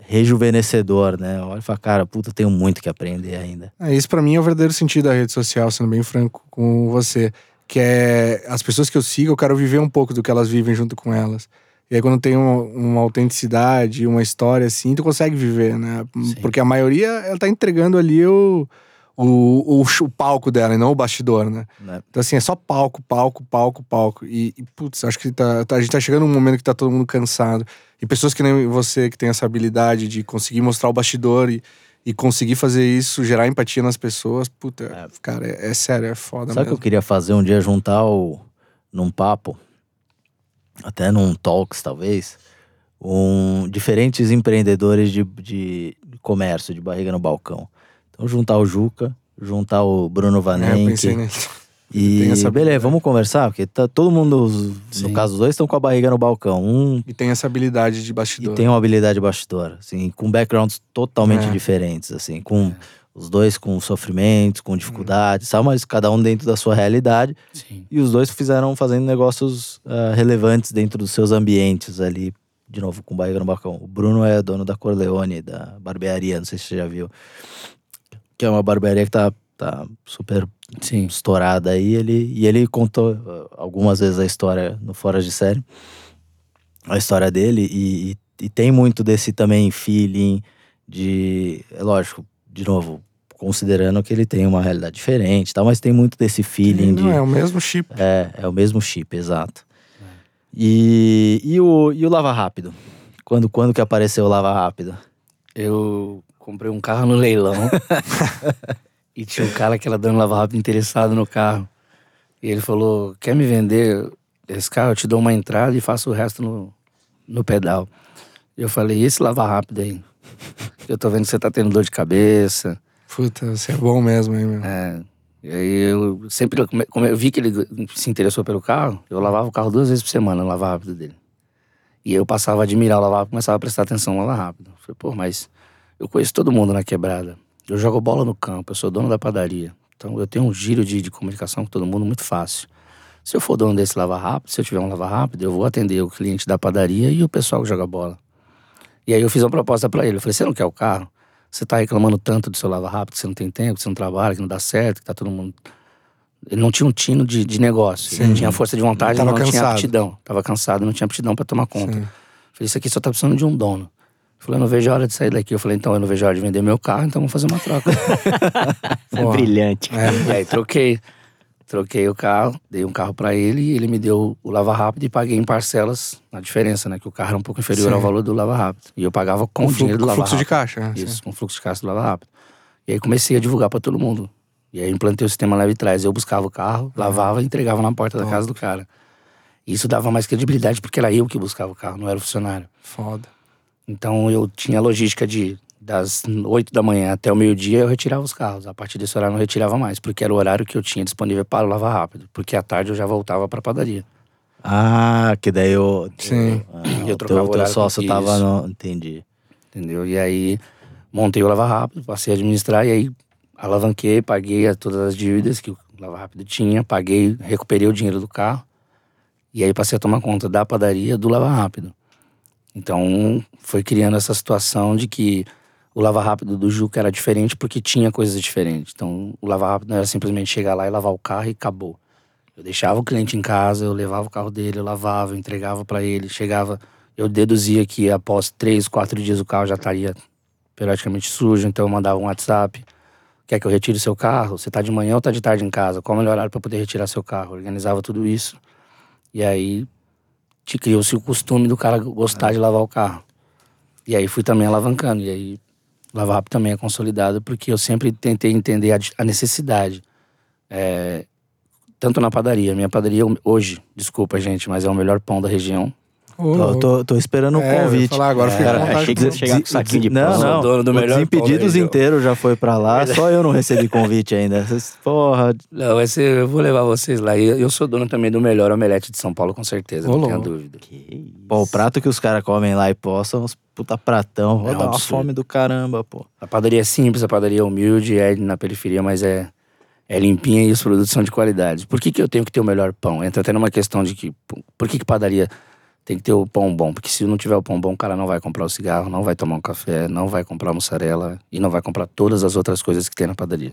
rejuvenescedor, né? Olha e fala, cara, puta, eu tenho muito que aprender ainda. É, isso pra mim é o verdadeiro sentido da rede social, sendo bem franco com você. Que é as pessoas que eu sigo, eu quero viver um pouco do que elas vivem junto com elas. E aí quando tem uma, uma autenticidade, uma história assim, tu consegue viver, né? Sim. Porque a maioria, ela tá entregando ali o, o, o, o palco dela e não o bastidor, né? Né? Então assim, é só palco, palco, palco, palco. E, e, putz, acho que tá, tá- a gente tá chegando num momento que tá todo mundo cansado. E pessoas que nem você, que tem essa habilidade de conseguir mostrar o bastidor e, e conseguir fazer isso, gerar empatia nas pessoas, puta, É. cara, é, é sério, é foda Sabe o que eu queria fazer um dia? Juntar o, num papo, até num talks talvez, um, diferentes empreendedores de, de, comércio, de barriga no balcão. Então, juntar o Juca, juntar o Bruno É, Vanen, pensei nisso. E tem essa beleza, vamos conversar, porque tá, todo mundo, no Sim. caso os dois, estão com a barriga no balcão. Um E tem essa habilidade de e bastidor. tem uma habilidade bastidora, assim, com backgrounds totalmente É. diferentes, assim, com os dois com sofrimentos, com dificuldades, tal, mas cada um dentro da sua realidade. Sim. E os dois fizeram fazendo negócios ah, relevantes dentro dos seus ambientes ali, de novo, com barriga no balcão. O Bruno é dono da Corleone, da barbearia, não sei se você já viu. Que é uma barbearia que tá, tá super Sim. estourada aí. Ele, e ele contou ah, algumas vezes a história no Fora de Série. A história dele. E, e, e tem muito desse também feeling de. É lógico, de novo, considerando que ele tem uma realidade diferente e tal, mas tem muito desse feeling de. Não, é o mesmo chip. É, é o mesmo chip, exato. E, e, o, e o Lava Rápido? Quando, quando que apareceu o Lava Rápido? Eu comprei um carro no leilão. e tinha um cara que era dando lava rápido interessado no carro. E ele falou: Quer me vender esse carro? Eu te dou uma entrada e faço o resto no, no pedal. E eu falei: E esse lava rápido aí? Eu tô vendo que você tá tendo dor de cabeça. Puta, você é bom mesmo, hein, meu? É. E aí eu sempre, como eu vi que ele se interessou pelo carro, eu lavava o carro duas vezes por semana, o lava rápido dele. E eu passava a admirar o lava rápido, começava a prestar atenção no lava rápido. Falei, pô, mas eu conheço todo mundo na quebrada. Eu jogo bola no campo, eu sou dono da padaria. Então eu tenho um giro de, de comunicação com todo mundo muito fácil. Se eu for dono desse lava rápido, se eu tiver um lava rápido, eu vou atender o cliente da padaria e o pessoal que joga bola. E aí eu fiz uma proposta pra ele. Eu falei, você não quer o carro? Você tá reclamando tanto do seu lava rápido, que você não tem tempo, que você não trabalha, que não dá certo, que tá todo mundo. Ele não tinha um tino de, de negócio. Ele Sim. não tinha força de vontade, Tava não tinha aptidão. Tava cansado, não tinha aptidão pra tomar conta. Sim. Eu Falei, isso aqui só tá precisando de um dono. Falou, eu não vejo a hora de sair daqui. Eu falei, então, eu não vejo a hora de vender meu carro, então vamos fazer uma troca. É brilhante. e aí troquei. Troquei o carro, dei um carro pra ele e ele me deu o lava rápido e paguei em parcelas na diferença, né? Que o carro era um pouco inferior Sim. ao valor do lava rápido. E eu pagava com o flu- dinheiro do lava fluxo de rápido. caixa, né? Isso, com fluxo de caixa do lava rápido. E aí comecei a divulgar pra todo mundo. E aí implantei o sistema leve trás. Eu buscava o carro, lavava e entregava na porta da casa do cara. Isso dava mais credibilidade porque era eu que buscava o carro, não era o funcionário. Foda. Então eu tinha a logística de das 8 da manhã até o meio-dia eu retirava os carros. A partir desse horário eu não retirava mais, porque era o horário que eu tinha disponível para o lavar rápido. Porque à tarde eu já voltava para a padaria. Ah, que daí eu. Sim. Ah, Eu o trocava teu, teu horário sócio tava no. Entendi. Entendeu? E aí montei o Lava Rápido, passei a administrar e aí alavanquei, paguei todas as dívidas que o Lava Rápido tinha, paguei, recuperei o dinheiro do carro. E aí passei a tomar conta da padaria do Lava Rápido. Então foi criando essa situação de que o Lava Rápido do Juca era diferente porque tinha coisas diferentes. Então o Lava Rápido não era simplesmente chegar lá e lavar o carro e acabou. Eu deixava o cliente em casa, eu levava o carro dele, eu lavava, eu entregava para ele, chegava, eu deduzia que após três, quatro dias o carro já estaria periodicamente sujo, então eu mandava um WhatsApp. Quer que eu retire o seu carro? Você tá de manhã ou tá de tarde em casa? Qual é o melhor horário para poder retirar seu carro? Organizava tudo isso. E aí te criou-se o costume do cara gostar de lavar o carro. E aí fui também alavancando. E aí Lava Rápido também é consolidado porque eu sempre tentei entender a, a necessidade. É, tanto na padaria. Minha padaria hoje, desculpa gente, mas é o melhor pão da região. Ô, Tô, tô, tô esperando o É, eu ia convite. falar agora, com Cara, achei que de- você ia chegar com saquinho de Não, pão. não. Dono do melhor Desimpedidos inteiro já foi pra lá, só eu não recebi convite ainda. Vocês, porra, Não, vai ser, eu vou levar vocês lá. Eu, eu sou dono também do melhor omelete de São Paulo, com certeza, Ô, não tenha louco. dúvida. Que pô, o prato que os caras comem lá e postam, uns puta pratão. Vai É um dar uma absurdo. fome do caramba, pô. A padaria é simples, a padaria é humilde, é na periferia, mas é, é limpinha e os produtos são de qualidade. Por que, que eu tenho que ter o melhor pão? Entra até numa questão de que, por que, que padaria tem que ter o pão bom? Porque se não tiver o pão bom, o cara não vai comprar o cigarro, não vai tomar um café, não vai comprar mussarela e não vai comprar todas as outras coisas que tem na padaria.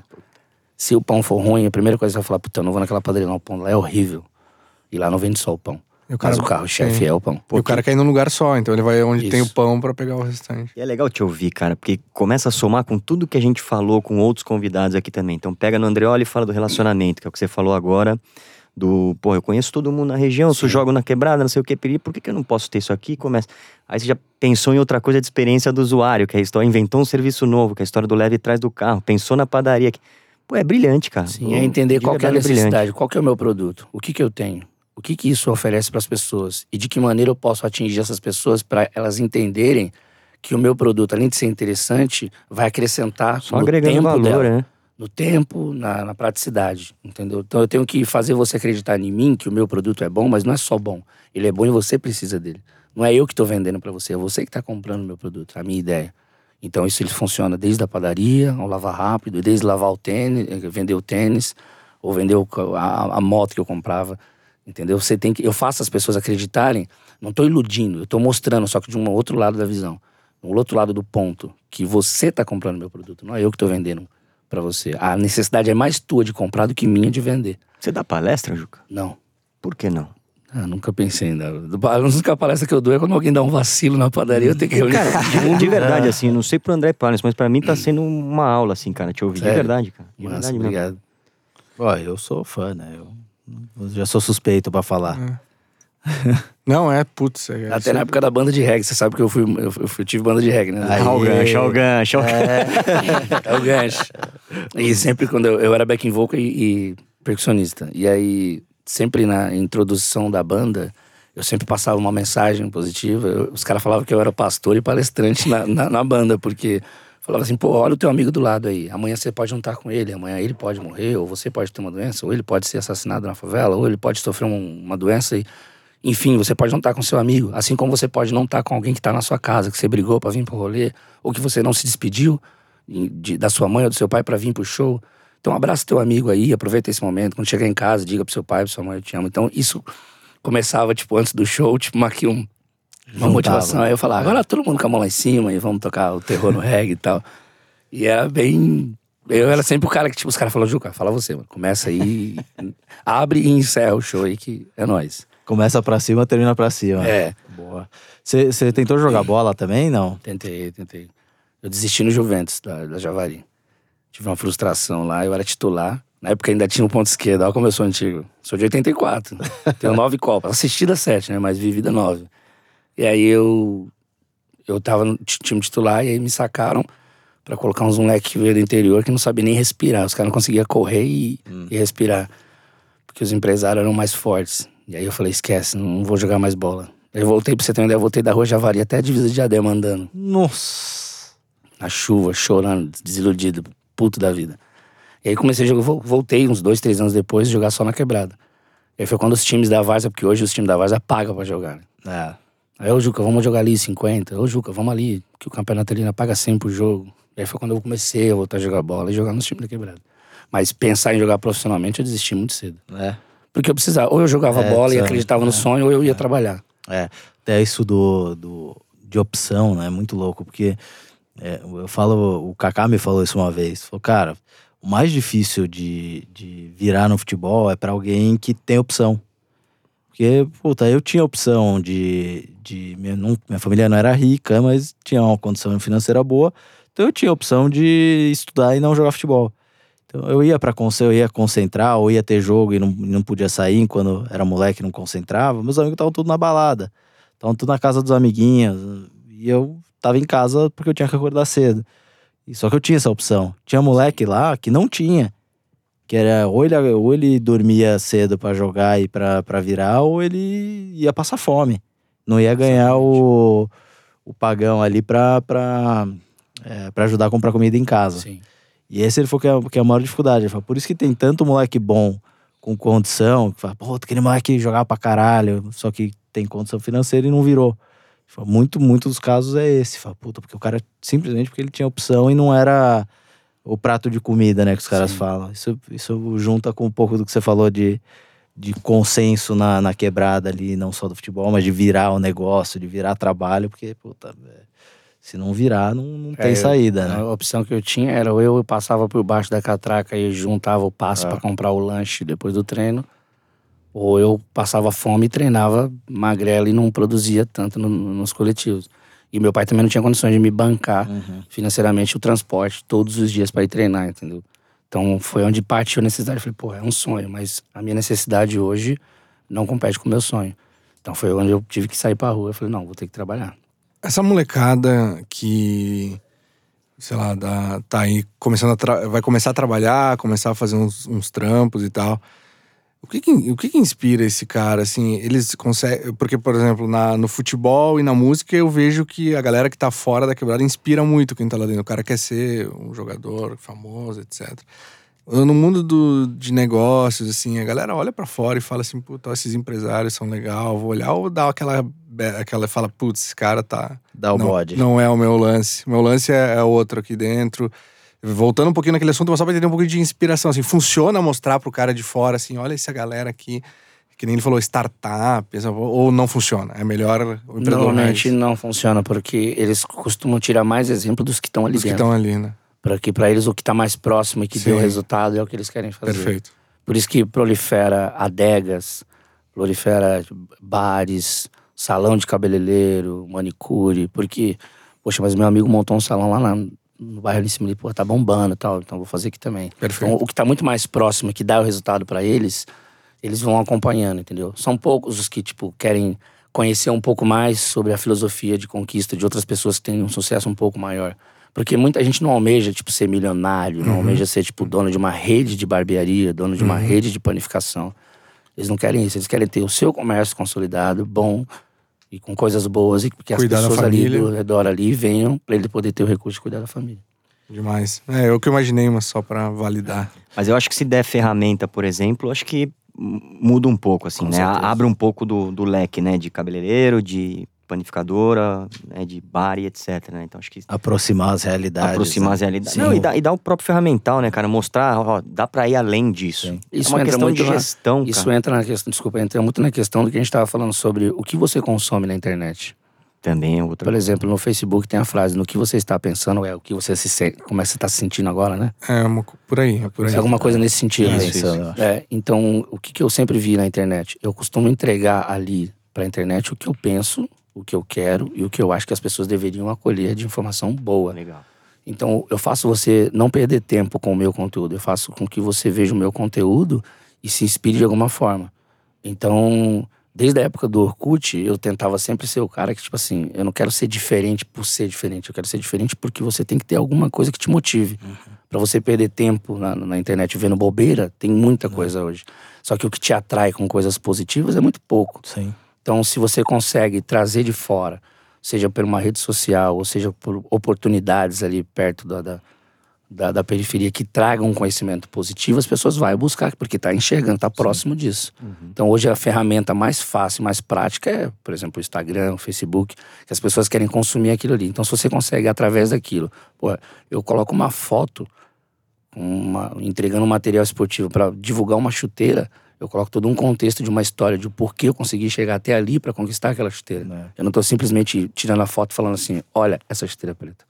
Se o pão for ruim, a primeira coisa que você vai falar, puta, eu não vou naquela padaria, não, o pão lá é horrível. E lá não vende só o pão. E o cara- Mas o carro-chefe é o pão. E o cara quer ir num lugar só, então ele vai onde tem o Isso. pão pra pegar o restante. E é legal te ouvir, cara, porque começa a somar com tudo que a gente falou com outros convidados aqui também. Então pega no Andreoli e fala do relacionamento, que é o que você falou agora. Do, pô, eu conheço todo mundo na região, se eu jogo na quebrada, não sei o que, peri, por que, que eu não posso ter isso aqui? Começa. Aí você já pensou em outra coisa de experiência do usuário, que é a história, inventou um serviço novo, que é a história do leve atrás do carro, pensou na padaria. que- Pô, é brilhante, cara. Sim, é entender De qual é a verdade, brilhante. necessidade, qual que é o meu produto, o que que eu tenho, o que que isso oferece para as pessoas e de que maneira eu posso atingir essas pessoas para elas entenderem que o meu produto, além de ser interessante, vai acrescentar Só no agregando tempo valor, dela né? No tempo, na, na praticidade, entendeu? Então eu tenho que fazer você acreditar em mim que o meu produto é bom, mas não é só bom. Ele é bom e você precisa dele. Não é eu que estou vendendo para você, é você que está comprando o meu produto, a minha ideia. Então isso ele funciona desde a padaria, ao lavar rápido, desde lavar o tênis, eh, vender o tênis, ou vender o a, a moto que eu comprava, entendeu? Você tem que, eu faço as pessoas acreditarem. Não estou iludindo, eu estou mostrando, só que de um outro lado da visão, do outro lado do ponto, que você está comprando meu produto, não é eu que estou vendendo para você. A necessidade é mais tua de comprar do que minha de vender. Você dá palestra, Juca? Não. Por que não? Ah, nunca pensei ainda. A única palestra que eu dou é quando alguém dá um vacilo na padaria, eu tenho que reunir. De, de verdade, assim, não sei pro André Palles, mas pra mim tá sendo uma aula, assim, cara, te ouvir. De Sério? verdade, cara. De Massa, verdade mesmo. obrigado. Ó, eu sou fã, né? Eu, eu já sou suspeito pra falar. Não, é, putz. É, Até na época da banda de reggae, você sabe que eu fui, eu, fui- eu tive banda de reggae, né? Olha o gancho, olha o gancho. olha o É o gancho. E sempre quando eu, eu era backing vocal e, e percussionista. E aí, sempre na introdução da banda, eu sempre passava uma mensagem positiva. Eu- os caras falavam que eu era pastor e palestrante na, na, na banda, porque falava assim, pô, olha o teu amigo do lado aí. Amanhã você pode juntar com ele, amanhã ele pode morrer, ou você pode ter uma doença, ou ele pode ser assassinado na favela, ou ele pode sofrer um- uma doença e. Enfim, você pode não estar com seu amigo, assim como você pode não estar com alguém que está na sua casa, que você brigou para vir pro rolê, ou que você não se despediu em- de- da sua mãe ou do seu pai para vir pro show. Então abraça teu amigo aí, aproveita esse momento. Quando chegar em casa, diga pro seu pai, pra sua mãe, eu te amo. Então isso começava, tipo, antes do show, tipo, uma, aqui um, uma Juntava. motivação. Aí eu falava, agora todo mundo com a mão lá em cima e vamos tocar o terror no reggae e tal. E era bem... Eu era sempre o cara que, tipo, os caras falavam, Juca, fala você, mano. Começa aí, abre e encerra o show aí que é nóis. Começa pra cima, termina pra cima. É. Boa. Você tentou jogar bola também, não? Tentei, tentei. Eu desisti no Juventus, da, da Javari. Tive uma frustração lá, eu era titular. Na época ainda tinha um ponto esquerdo, olha como eu sou antigo. Sou de 84. Tenho nove Copas. Assistida sete, né? Mas vivida nove. E aí eu. Eu tava no ti- time titular e aí me sacaram pra colocar uns moleques que veio do interior que não sabia nem respirar. Os caras não conseguiam correr e, e respirar. Porque os empresários eram mais fortes. E aí eu falei, esquece, não vou jogar mais bola. Aí eu voltei pra você ter uma ideia, eu voltei da rua Javari até a divisa de Diadema andando Nossa. na chuva, chorando, desiludido, puto da vida. E aí comecei a jogar, vol- voltei uns dois, três anos depois, jogar só na quebrada. E aí foi quando os times da Várzea, porque hoje os times da Várzea pagam pra jogar. né? É. Aí, ô Juca, vamos jogar ali 50. Ô Juca, vamos ali, que o campeonato ali paga 100 por jogo. E aí foi quando eu comecei a voltar a jogar bola e jogar nos times da quebrada. Mas pensar em jogar profissionalmente, eu desisti muito cedo. É. Porque eu precisava, ou eu jogava É, bola e acreditava no é, sonho, ou eu ia trabalhar. É, até isso do, do, de opção, né? Muito louco, porque é, eu falo, o Kaká me falou isso uma vez. Falou, cara, o mais difícil de, de virar no futebol é pra alguém que tem opção. Porque, puta, eu tinha opção de. de minha, não- minha família não era rica, mas tinha uma condição financeira boa. Então eu tinha opção de estudar e não jogar futebol. Eu ia pra conce- eu ia concentrar, ou ia ter jogo e não, não podia sair quando era moleque e não concentrava. Meus amigos estavam tudo na balada. Estavam tudo na casa dos amiguinhos. E eu tava em casa porque eu tinha que acordar cedo. E só que eu tinha essa opção. Tinha moleque lá que não tinha. Que era ou ele, ou ele dormia cedo pra jogar e pra, pra virar, ou ele ia passar fome. Não ia ganhar o, o pagão ali pra, pra, é, pra ajudar a comprar comida em casa. Sim. E esse ele falou que é, que é a maior dificuldade. Ele falou, por isso que tem tanto moleque bom com condição, que fala, pô, aquele moleque jogava pra caralho, só que tem condição financeira e não virou. Muito, muito dos casos é esse. Fala, puta, porque o cara, simplesmente porque ele tinha opção e não era o prato de comida, né, que os caras Sim. falam. Isso, isso junta com um pouco do que você falou de, de consenso na, na quebrada ali, não só do futebol, mas de virar o negócio, de virar trabalho, porque, puta, é, se não virar, não, não tem É, saída, né? A opção que eu tinha era ou eu passava por baixo da catraca e juntava o passe Ah. pra comprar o lanche depois do treino, ou eu passava fome e treinava magrela e não produzia tanto no- nos coletivos. E meu pai também não tinha condições de me bancar Uhum. financeiramente o transporte todos os dias pra ir treinar, entendeu? Então foi onde partiu a necessidade. Eu falei, pô, é um sonho, mas a minha necessidade hoje não compete com o meu sonho. Então foi onde eu tive que sair pra rua. Eu falei, não, vou ter que trabalhar. Essa molecada que, sei lá, dá- tá aí começando a vai começar a trabalhar, começar a fazer uns, uns trampos e tal. O que que, o que que inspira esse cara, assim? Eles conseguem... Porque, por exemplo, na, no futebol e na música, eu vejo que a galera que tá fora da quebrada inspira muito quem tá lá dentro. O cara quer ser um jogador famoso, etc. No mundo do, de negócios, assim, a galera olha pra fora e fala assim, puta, esses empresários são legal, vou olhar. Ou dá aquela... aquela fala, putz, esse cara tá... Dá o não, bode. Não é o meu lance. O meu lance é, é outro aqui dentro. Voltando um pouquinho naquele assunto, mas só pra entender um pouquinho de inspiração. Assim, funciona mostrar pro cara de fora, assim, olha essa galera aqui, que nem ele falou, startup, ou não funciona? É melhor o empreendedor Normalmente não funciona, porque eles costumam tirar mais exemplo dos que estão ali os que dentro. estão ali, né? Porque pra eles o que tá mais próximo e que Sim. deu resultado é o que eles querem fazer. Perfeito. Por isso que prolifera adegas, prolifera bares, salão de cabeleireiro, manicure, porque, poxa, mas meu amigo montou um salão lá na- no bairro ali em cima ali, pô, tá bombando e tal, então vou fazer aqui também. Perfeito. Então, o que tá muito mais próximo, que dá o resultado pra eles, eles vão acompanhando, entendeu? São poucos os que, tipo, querem conhecer um pouco mais sobre a filosofia de conquista de outras pessoas que têm um sucesso um pouco maior. Porque muita gente não almeja, tipo, ser milionário, não almeja ser, tipo, dono de uma rede de barbearia, dono de uma rede de panificação. Eles não querem isso, eles querem ter o seu comércio consolidado, bom e com coisas boas e que as Cuidar da pessoas ali do redor ali venham pra ele poder ter o recurso de cuidar da família. Demais. É, eu que imaginei, mas só pra validar. Mas eu acho que se der ferramenta, por exemplo, acho que muda um pouco, assim, Com né? certeza. Abre um pouco do, do leque, né? De cabeleireiro, de panificadora, né? de bar e etc, né? Então acho que Aproximar as realidades. aproximar né? as realidades. Sim. Não, e dá, e dá o próprio ferramental, né, cara? Mostrar, ó, dá pra ir além disso. Sim. É Isso uma entra questão muito de na- gestão, Isso cara. entra na questão, desculpa, entra muito na questão do que a gente estava falando sobre o que você consome na internet. Também é outra Por exemplo, no Facebook tem a frase, no que você está pensando é o que você se sente, como é que você está se sentindo agora, né? É, uma, co- por aí, é por aí. Alguma coisa nesse sentido. Isso, né? isso, acho. É, então, o que, que eu sempre vi na internet? Eu costumo entregar ali pra internet o que eu penso, o que eu quero e o que eu acho que as pessoas deveriam acolher de informação boa. Legal. Então, eu faço você não perder tempo com o meu conteúdo. Eu faço com que você veja o meu conteúdo e se inspire de alguma forma. Então, desde a época do Orkut, eu tentava sempre ser o cara que, tipo assim, eu não quero ser diferente por ser diferente. Eu quero ser diferente porque você tem que ter alguma coisa que te motive. Pra você perder tempo na, na internet vendo bobeira, tem muita coisa hoje. Só que o que te atrai com coisas positivas é muito pouco. Sim. Então, se você consegue trazer de fora, seja por uma rede social, ou seja por oportunidades ali perto da, da, da, da periferia que tragam um conhecimento positivo, as pessoas vão buscar, porque está enxergando, está próximo disso. Então, hoje a ferramenta mais fácil, mais prática é, por exemplo, o Instagram, o Facebook, que as pessoas querem consumir aquilo ali. Então, se você consegue, através daquilo, pô, eu coloco uma foto uma- entregando um material esportivo para divulgar uma chuteira, eu coloco todo um contexto de uma história de porquê eu consegui chegar até ali para conquistar aquela chuteira. É. Eu não tô simplesmente tirando a foto e falando assim, olha essa chuteira preta.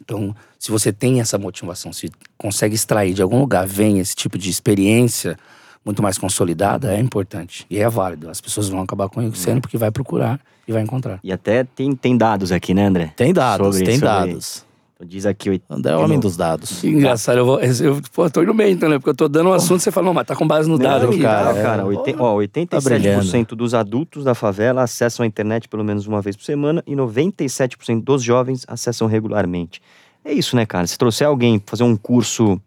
Então, se você tem essa motivação, se consegue extrair de algum lugar, vem esse tipo de experiência muito mais consolidada, é importante. E é válido. As pessoas vão acabar conhecendo porque vai procurar e vai encontrar. E até tem, tem dados aqui, né, André? Tem dados, Sobre- tem sobre- dados. Diz aqui oit- André é o homem dos dados. Engraçado, eu, vou, eu pô, tô indo bem então, né? Porque eu tô dando um assunto, você fala, não, mas tá com base no dado aqui. cara, cara, é. cara, oiten- ó, 87% brilhando. dos adultos da favela acessam a internet pelo menos uma vez por semana e 97% dos jovens acessam regularmente. É isso, né, cara? Se trouxer alguém fazer um curso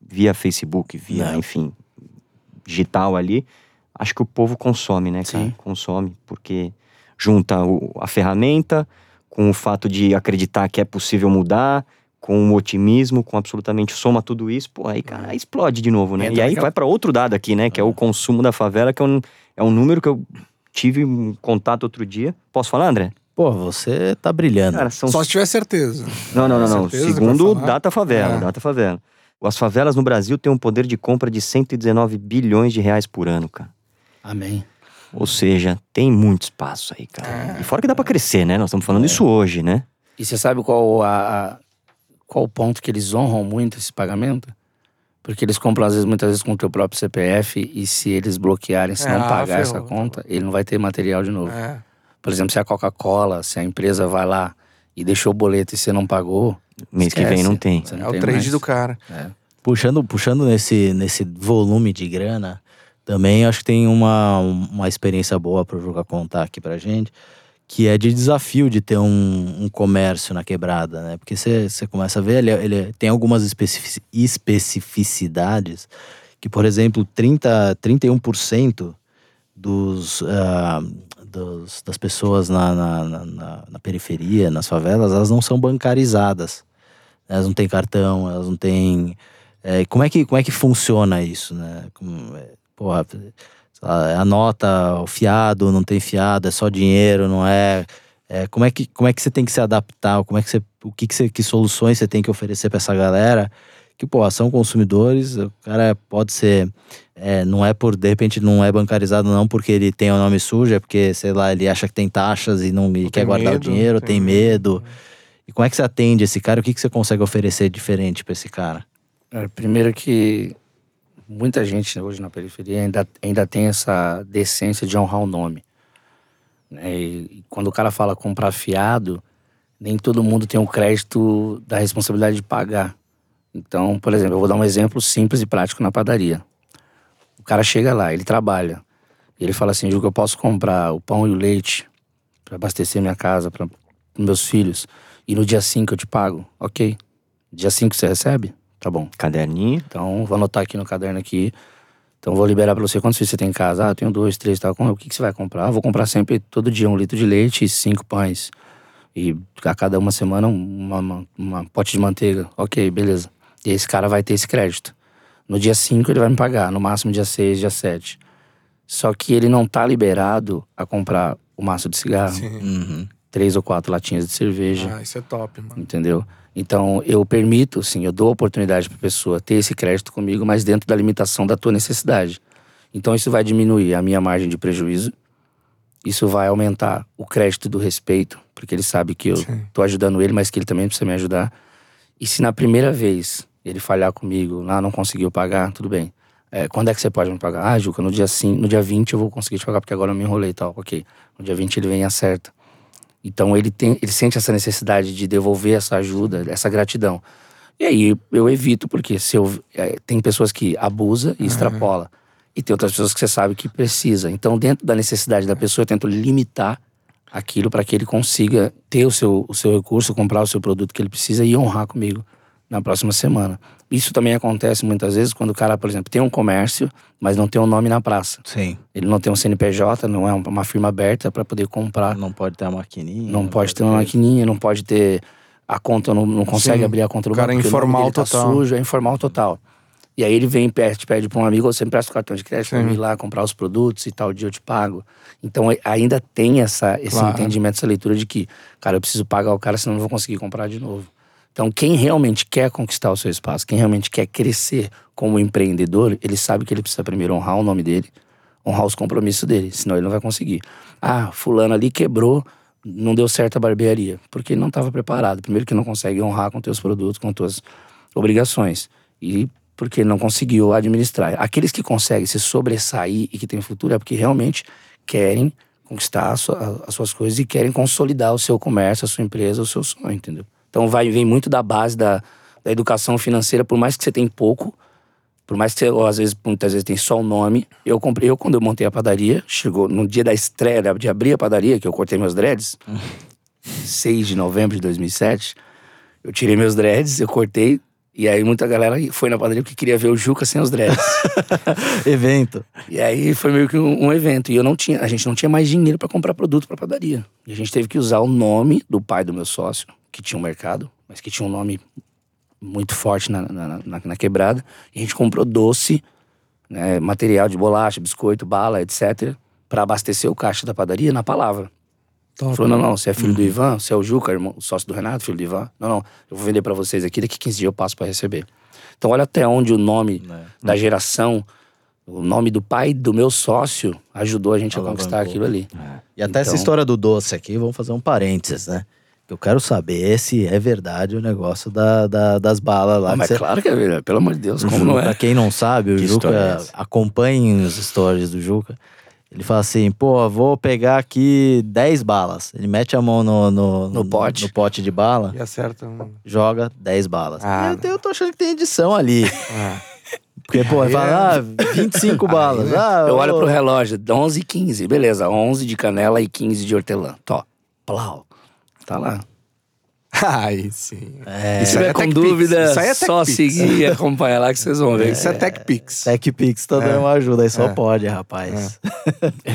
via Facebook, via, Não. enfim, digital ali, acho que o povo consome, né, cara? Sim. Consome, porque junta o- a ferramenta com o fato de acreditar que é possível mudar, com o otimismo, com absolutamente soma tudo isso, pô, aí, cara, aí explode de novo, né? Entra E aí naquela- vai pra outro dado aqui, né? Que é o consumo da favela, que é um, é um número que eu tive um contato outro dia. Posso falar, André? Pô, você tá brilhando. Cara, são Só se tiver certeza. não, não, não, não. Segundo? Data Favela, É. Data Favela. As favelas no Brasil têm um poder de compra de 119 bilhões de reais por ano, cara. Amém. Ou seja, tem muito espaço aí, cara. E fora que dá pra crescer, né? Nós estamos falando isso hoje, né? E você sabe qual a, a- qual o ponto que eles honram muito esse pagamento? Porque eles compram, às vezes, muitas vezes com o teu próprio CPF e se eles bloquearem, se É, não ah, pagar essa ferrou. conta, ele não vai ter material de novo. É. Por exemplo, se a Coca-Cola, se a empresa vai lá e deixou o boleto e você não pagou, Mês que esquece. vem não tem. Não É o tem trade mais. do cara. É. Puxando, puxando nesse, nesse volume de grana, também acho que tem uma, uma experiência boa para o Juca contar aqui pra gente, que é de desafio de ter um, um comércio na quebrada, né? Porque você começa a ver, ele, ele tem algumas especifici- especificidades que, por exemplo, 30, 31% dos, ah, dos, das pessoas na, na, na- na- na periferia, nas favelas, elas não são bancarizadas. Elas não têm cartão, elas não têm. é, como, é que, como é que funciona isso, né? Como, é, porra, lá, a nota, o fiado, não tem fiado, é só dinheiro, não é. é, como, é que, como é que você tem que se adaptar? Como é que você, o que, que, você, que soluções você tem que oferecer para essa galera? Que, pô, são consumidores, o cara pode ser. é, não é por, de repente, não é bancarizado, não porque ele tem o nome sujo, é porque, sei lá, ele acha que tem taxas e não e quer guardar medo, o dinheiro, tem tem medo. E como é que você atende esse cara? O que, que você consegue oferecer diferente para esse cara? É, Primeiro que muita gente hoje na periferia ainda, ainda tem essa decência de honrar o nome. né? E quando o cara fala comprar fiado, nem todo mundo tem o crédito da responsabilidade de pagar. Então, por exemplo, eu vou dar um exemplo simples e prático na padaria. O cara chega lá, ele trabalha. Ele fala assim, Ju, que eu posso comprar o pão e o leite para abastecer minha casa, para meus filhos. E no dia 5 eu te pago. Ok. Dia 5 você recebe? Tá bom. Caderninho. Então, vou anotar aqui no caderno aqui. Então, vou liberar pra você. Quantos filhos você tem em casa? Ah, eu tenho dois, três, tal. O que, que você vai comprar? Vou comprar sempre, todo dia, um litro de leite e cinco pães. E a cada uma semana, uma, uma, uma pote de manteiga. Ok, beleza. E esse cara vai ter esse crédito. No dia 5 ele vai me pagar, no máximo dia 6, dia 7. Só que ele não tá liberado a comprar o maço de cigarro, Sim. Uhum. três ou quatro latinhas de cerveja Ah, isso é top, mano. entendeu? Então, eu permito, sim, eu dou a oportunidade para a pessoa ter esse crédito comigo, mas dentro da limitação da tua necessidade. Então, isso vai diminuir a minha margem de prejuízo, isso vai aumentar o crédito do respeito, porque ele sabe que eu tô ajudando ele, mas que ele também precisa me ajudar. E se na primeira vez ele falhar comigo, lá não conseguiu pagar, tudo bem. É, quando é que você pode me pagar? Ah, Juca, no dia, sim, no dia 20 eu vou conseguir te pagar, porque agora eu me enrolei e tal. Ok. No dia 20 ele vem e acerta. Então ele tem, ele sente essa necessidade de devolver essa ajuda, essa gratidão. E aí eu evito, porque se eu, é, tem pessoas que abusa e extrapola. E tem outras pessoas que você sabe que precisa. Então, dentro da necessidade da pessoa, eu tento limitar aquilo para que ele consiga ter o seu, o seu recurso, comprar o seu produto que ele precisa e honrar comigo na próxima semana. Isso também acontece muitas vezes quando o cara, por exemplo, tem um comércio, mas não tem um nome na praça. Sim. Ele não tem um CNPJ, não é uma firma aberta para poder comprar. Não pode ter a maquininha. Não pode ter uma maquininha, não pode ter a conta, não, não consegue Sim. abrir a conta do O cara é banco, nome informal tá total. sujo, é informal total. E aí ele vem e pede, pede para um amigo, você empresta o cartão de crédito eu ir lá comprar os produtos e tal dia eu te pago. Então é- ainda tem essa, esse Claro. entendimento, essa leitura de que, cara, eu preciso pagar o cara, senão eu não vou conseguir comprar de novo. Então quem realmente quer conquistar o seu espaço, quem realmente quer crescer como empreendedor, ele sabe que ele precisa primeiro honrar o nome dele, honrar os compromissos dele, senão ele não vai conseguir. Ah, fulano ali quebrou, não deu certo a barbearia, porque ele não estava preparado. Primeiro que não consegue honrar com teus produtos, com tuas obrigações. E porque não conseguiu administrar. Aqueles que conseguem se sobressair e que têm futuro é porque realmente querem conquistar as suas coisas e querem consolidar o seu comércio, a sua empresa, o seu sonho, entendeu? Então vai vem muito da base da, da educação financeira, por mais que você tenha pouco, por mais que você, ou às vezes, muitas vezes tem só o nome. Eu comprei, eu quando eu montei a padaria, chegou no dia da estreia, de abrir a padaria, que eu cortei meus dreads, 6 de novembro de 2007, eu tirei meus dreads, eu cortei, e aí muita galera foi na padaria porque queria ver o Juca sem os dreads. Evento. E aí foi meio que um, um evento. E eu não tinha, a gente não tinha mais dinheiro para comprar produto para padaria. E a gente teve que usar o nome do pai do meu sócio, que tinha um mercado, mas que tinha um nome muito forte na, na, na- na quebrada. E a gente comprou doce, né, material de bolacha, biscoito, bala, etc., para abastecer o caixa da padaria na palavra. Top. Falou, não, não, você é filho do Ivan, você é o Juca, irmão, sócio do Renato, filho do Ivan. Não, não, eu vou vender para vocês aqui, daqui 15 dias eu passo para receber. Então olha até onde o nome Né? da geração, o nome do pai do meu sócio ajudou a gente a conquistar aquilo ali. E até essa Então- história do doce aqui, vamos fazer um parênteses, né? Eu quero saber se é verdade o negócio da, da- das balas lá. Ah, mas você- claro que é verdade, pelo amor de Deus, como não Pra é? quem não sabe, o Que Juca é essa? acompanhe os stories do Juca. Ele fala assim, pô, vou pegar aqui 10 balas. Ele mete a mão no, no, No pote. no pote de bala, E acerta um. joga 10 balas. Ah, eu, eu tô achando que tem edição ali. Ah. Porque, pô, ele fala, ah, 25 balas. Ah, Eu olho pro relógio, 11 e 15, beleza, 11 de canela e 15 de hortelã. Tó, plau, tá lá. Aí sim. É, Isso aí é com Tech dúvida, Pix. Isso aí é Tech só Pix. seguir e acompanhar lá que vocês vão ver. Isso é Tech Pix. TechPix tá É. dando uma ajuda aí, só É. pode, rapaz.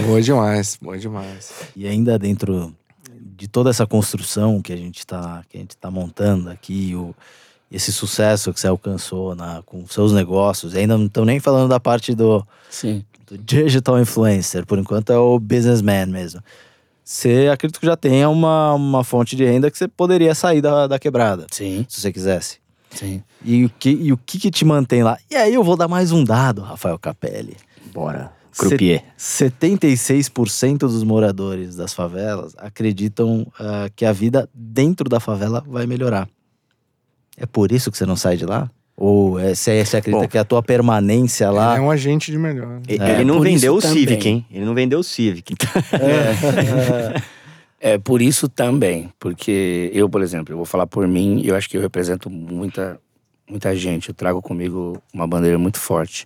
Boa demais, boa demais. E ainda dentro de toda essa construção que a gente tá, que a gente tá montando aqui, o, esse sucesso que você alcançou na, com seus negócios, ainda não estão nem falando da parte do, Sim. do digital influencer, por enquanto é o businessman mesmo. Você acredito que já tenha uma, uma fonte de renda que você poderia sair da, da quebrada, Sim, se você quisesse. sim. E o, que, e o que que te mantém lá? E aí eu vou dar mais um dado, Rafael Capelli. Bora. Croupier. 76% dos moradores das favelas acreditam ah, que a vida dentro da favela vai melhorar. É por isso que você não sai de lá? Ou é, você, você acredita Bom, que a tua permanência lá. É um agente de melhor. E- É, ele não vendeu o isso Civic, também. hein? Ele não vendeu o Civic. É por isso também, porque eu, por exemplo, eu vou falar por mim, eu acho que eu represento muita, muita gente. Eu trago comigo uma bandeira muito forte.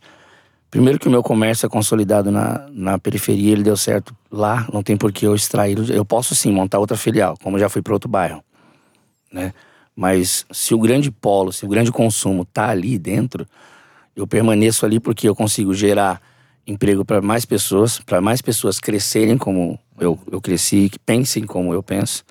Primeiro que o meu comércio é consolidado na, na periferia, ele deu certo lá, não tem por que eu extrair. Eu posso sim montar outra filial, como já fui para outro bairro, né? Mas se o grande polo, se o grande consumo tá ali dentro, eu permaneço ali porque eu consigo gerar emprego para mais pessoas, para mais pessoas crescerem como eu, eu cresci, que pensem como eu penso.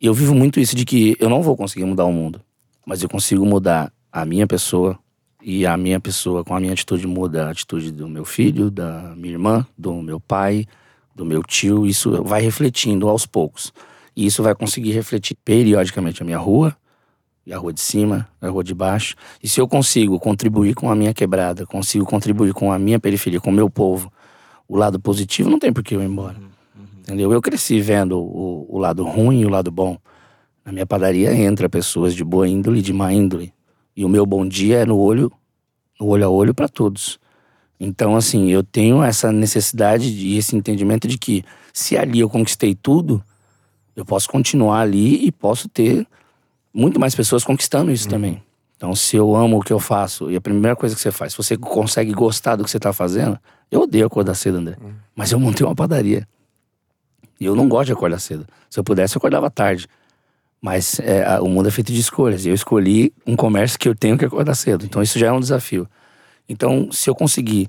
E eu vivo muito isso de que eu não vou conseguir mudar o mundo, mas eu consigo mudar a minha pessoa e a minha pessoa com a minha atitude muda a atitude do meu filho, da minha irmã, do meu pai, do meu tio. Isso vai refletindo aos poucos. E isso vai conseguir refletir periodicamente a minha rua, e a rua de cima, a rua de baixo. E se eu consigo contribuir com a minha quebrada, consigo contribuir com a minha periferia, com o meu povo, o lado positivo, não tem por que eu ir embora. Entendeu? Eu cresci vendo o, o lado ruim e o lado bom. Na minha padaria entra pessoas de boa índole e de má índole. E o meu bom dia é no olho, no olho a olho para todos. Então, assim, eu tenho essa necessidade e esse entendimento de que se ali eu conquistei tudo, eu posso continuar ali e posso ter muito mais pessoas conquistando isso também. Então, se eu amo o que eu faço, e a primeira coisa que você faz, se você consegue gostar do que você tá fazendo, eu odeio acordar cedo, André. Mas eu montei uma padaria. E eu não gosto de acordar cedo. Se eu pudesse, eu acordava tarde. Mas é, a- o mundo é feito de escolhas. E eu escolhi um comércio que eu tenho que acordar cedo. Então, isso já é um desafio. Então, se eu conseguir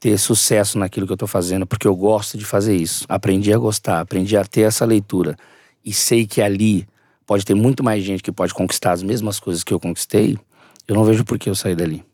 ter sucesso naquilo que eu tô fazendo, porque eu gosto de fazer isso, aprendi a gostar, aprendi a ter essa leitura, e sei que ali pode ter muito mais gente que pode conquistar as mesmas coisas que eu conquistei, eu não vejo por que eu sair dali.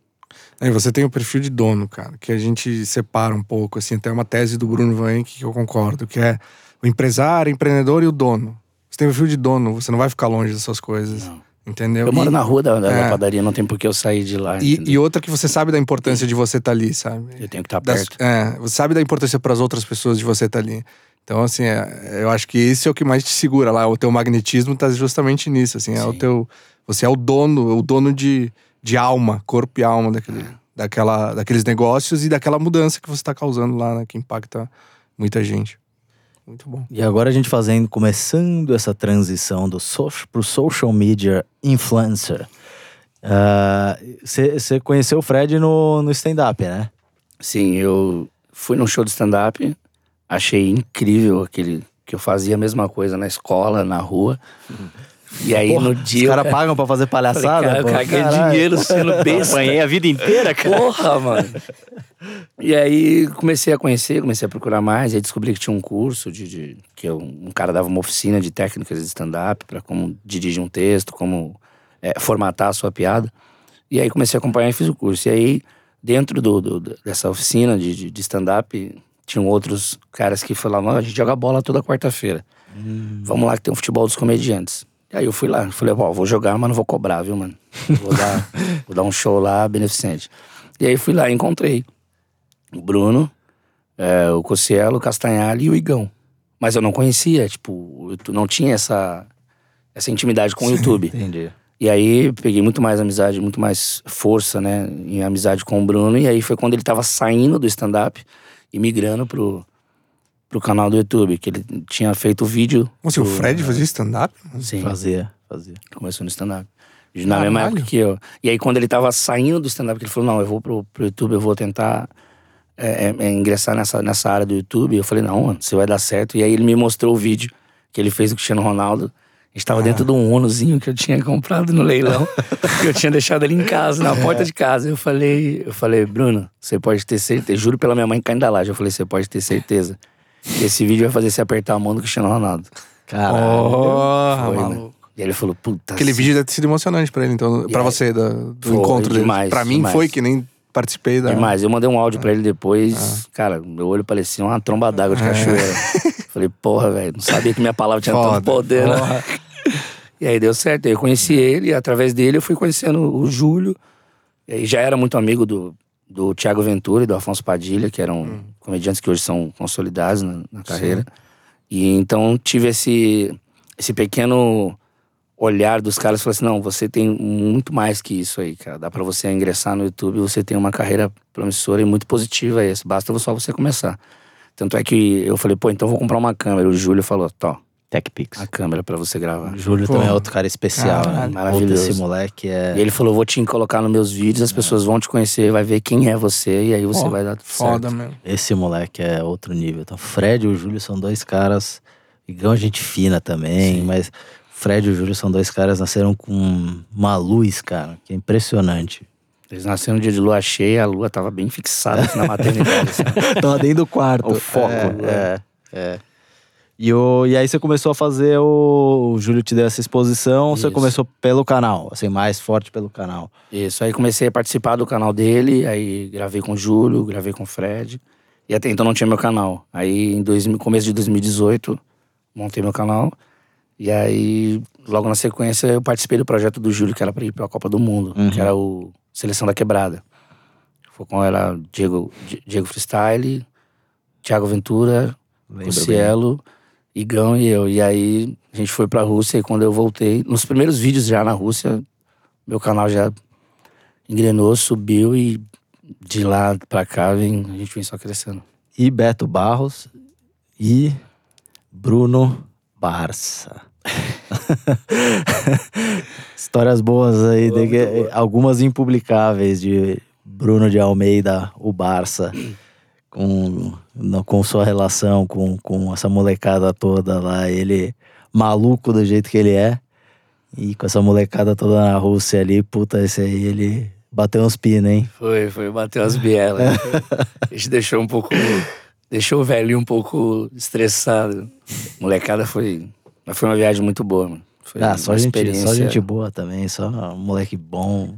Aí você tem o perfil de dono, cara, que a gente separa um pouco, assim, tem uma tese do Bruno Van que eu concordo, que é o empresário, o empreendedor e o dono. Você tem o perfil de dono, você não vai ficar longe dessas coisas, Não. entendeu? Eu moro E- na rua da, da- É. padaria, não tem por que eu sair de lá. E, e outra que você sabe da importância de você estar ali, sabe? eu tenho que estar Das- perto. é, você sabe da importância para as outras pessoas de você estar ali. Então, assim, é, eu acho que esse é o que mais te segura lá. O teu magnetismo tá justamente nisso, assim. É o Sim. teu... Você é o dono, o dono de, de alma, corpo e alma daquele, É. daquela, daqueles negócios e daquela mudança que você tá causando lá, né? Que impacta muita gente. Muito bom. E agora a gente fazendo, começando essa transição do social, pro social media influencer. Você conheceu o Fred no, no stand-up, né? Sim, eu fui num show de stand-up, achei incrível aquele que eu fazia a mesma coisa na escola, na rua. E aí Porra, no Os dia. caras pagam pra fazer Falei, palhaçada? cara, eu caguei Caralho. dinheiro sendo besta. Apanhei a vida inteira, cara. Porra, mano. E aí comecei a conhecer, comecei a procurar mais, aí descobri que tinha um curso de, de- que eu- um cara dava uma oficina de técnicas de stand-up para como dirigir um texto, como é, formatar a sua piada. E aí comecei a acompanhar e fiz o curso. E aí dentro do, do- dessa oficina de, de, de stand-up tinham outros caras que falavam: "Ó, a gente joga bola toda quarta-feira. Vamos lá que tem um futebol dos comediantes. E aí eu fui lá, falei, ó, vou jogar, mas não vou cobrar, viu, mano? Vou dar, vou dar um show lá beneficente. E aí fui lá e encontrei o Bruno, é, o Cossielo, o Castanhari e o Igão. Mas eu não conhecia, tipo, eu não tinha essa, essa intimidade com o YouTube. Entendi. E aí peguei muito mais amizade, muito mais força, né, em amizade com o Bruno. E aí foi quando ele tava saindo do stand-up e migrando pro, pro canal do YouTube, que ele tinha feito o vídeo. Como assim, o Fred fazia stand-up? Sim, Fazia, fazia. começou no stand-up. Na mesma época que eu. E aí, quando ele tava saindo do stand-up, que ele falou: Não, eu vou pro, pro YouTube, eu vou tentar é, é, é, ingressar nessa, nessa área do YouTube. Eu falei: Não, mano, você vai dar certo. E aí, ele me mostrou o vídeo que ele fez do Cristiano Ronaldo. A gente tava dentro de um Unozinho que eu tinha comprado no leilão. que eu tinha deixado ali em casa, na porta de casa. Eu falei, eu falei, Bruno, você pode ter certeza. Juro pela minha mãe que caindo da laje. Eu falei, você pode ter certeza. que Esse vídeo vai fazer você apertar a mão do Cristiano Ronaldo. Caralho. Porra, Foi, né? maluco. E ele falou, puta. Aquele vídeo deve ter sido emocionante pra ele, então, pra é. você, da- do Foi, encontro dele. demais, Pra mim demais. foi, que nem participei da. Demais. Eu mandei um áudio pra ele depois. Cara, meu olho parecia uma tromba d'água de cachoeira. Falei, porra, velho, não sabia que minha palavra tinha Foda, tanto poder, né? E aí deu certo. Eu conheci ele, e através dele eu fui conhecendo o Júlio. E aí já era muito amigo do, do Tiago Ventura e do Afonso Padilha, que eram comediantes que hoje são consolidados na, na carreira. E então tive esse, esse pequeno olhar dos caras e falei assim: não, você tem muito mais que isso aí, cara. Dá pra você ingressar no YouTube, você tem uma carreira promissora e muito positiva aí. Basta só você começar. Tanto é que eu falei, pô, então vou comprar uma câmera. O Júlio falou, tó, TechPix. a câmera pra você gravar. O Júlio Pô. também é outro cara especial, Caralho, né? Maravilhoso. esse moleque é. E ele falou, vou te colocar nos meus vídeos, as pessoas vão te conhecer, vai ver quem é você e aí você Ó, vai dar tudo Foda certo. mesmo. Esse moleque é outro nível. Então, Fred e o Júlio são dois caras. Igual gente fina também, mas Fred e o Júlio são dois caras nasceram com uma luz, cara, que é impressionante. Eles nasceram no dia de lua cheia, a lua tava bem fixada na maternidade. assim. Tava dentro do quarto. O foco, É, né? é, é. E, o, e aí você começou a fazer o. O Júlio te deu essa exposição, você Isso. começou pelo canal, assim, mais forte pelo canal. Isso, aí comecei a participar do canal dele, aí gravei com o Júlio, gravei com o Fred. E até então não tinha meu canal. Aí em 2000, começo de 2018, montei meu canal. E aí, logo na sequência, eu participei do projeto do Júlio, que era pra ir pra Copa do Mundo, Uhum. que era o Seleção da Quebrada. Foi com ela Diego, Di- Diego Freestyle, Thiago Ventura, Lembro o Cielo, Igão e eu. E aí a gente foi pra Rússia e quando eu voltei, nos primeiros vídeos já na Rússia, meu canal já engrenou, subiu e de lá pra cá vem, a gente vem só crescendo. E Beto Barros e Bruno Barça. Histórias boas aí, de que- algumas impublicáveis de Bruno de Almeida, o Barça, com, com sua relação com, com essa molecada toda lá, ele maluco do jeito que ele é, e com essa molecada toda na Rússia ali, puta, esse aí ele bateu uns pinos, hein? Foi, foi, bateu as bielas. a gente deixou um pouco, deixou o velhinho um pouco estressado. Molecada foi, mas foi uma viagem muito boa, mano. Foi Ah, só uma gente, experiência. só gente boa também, só moleque bom.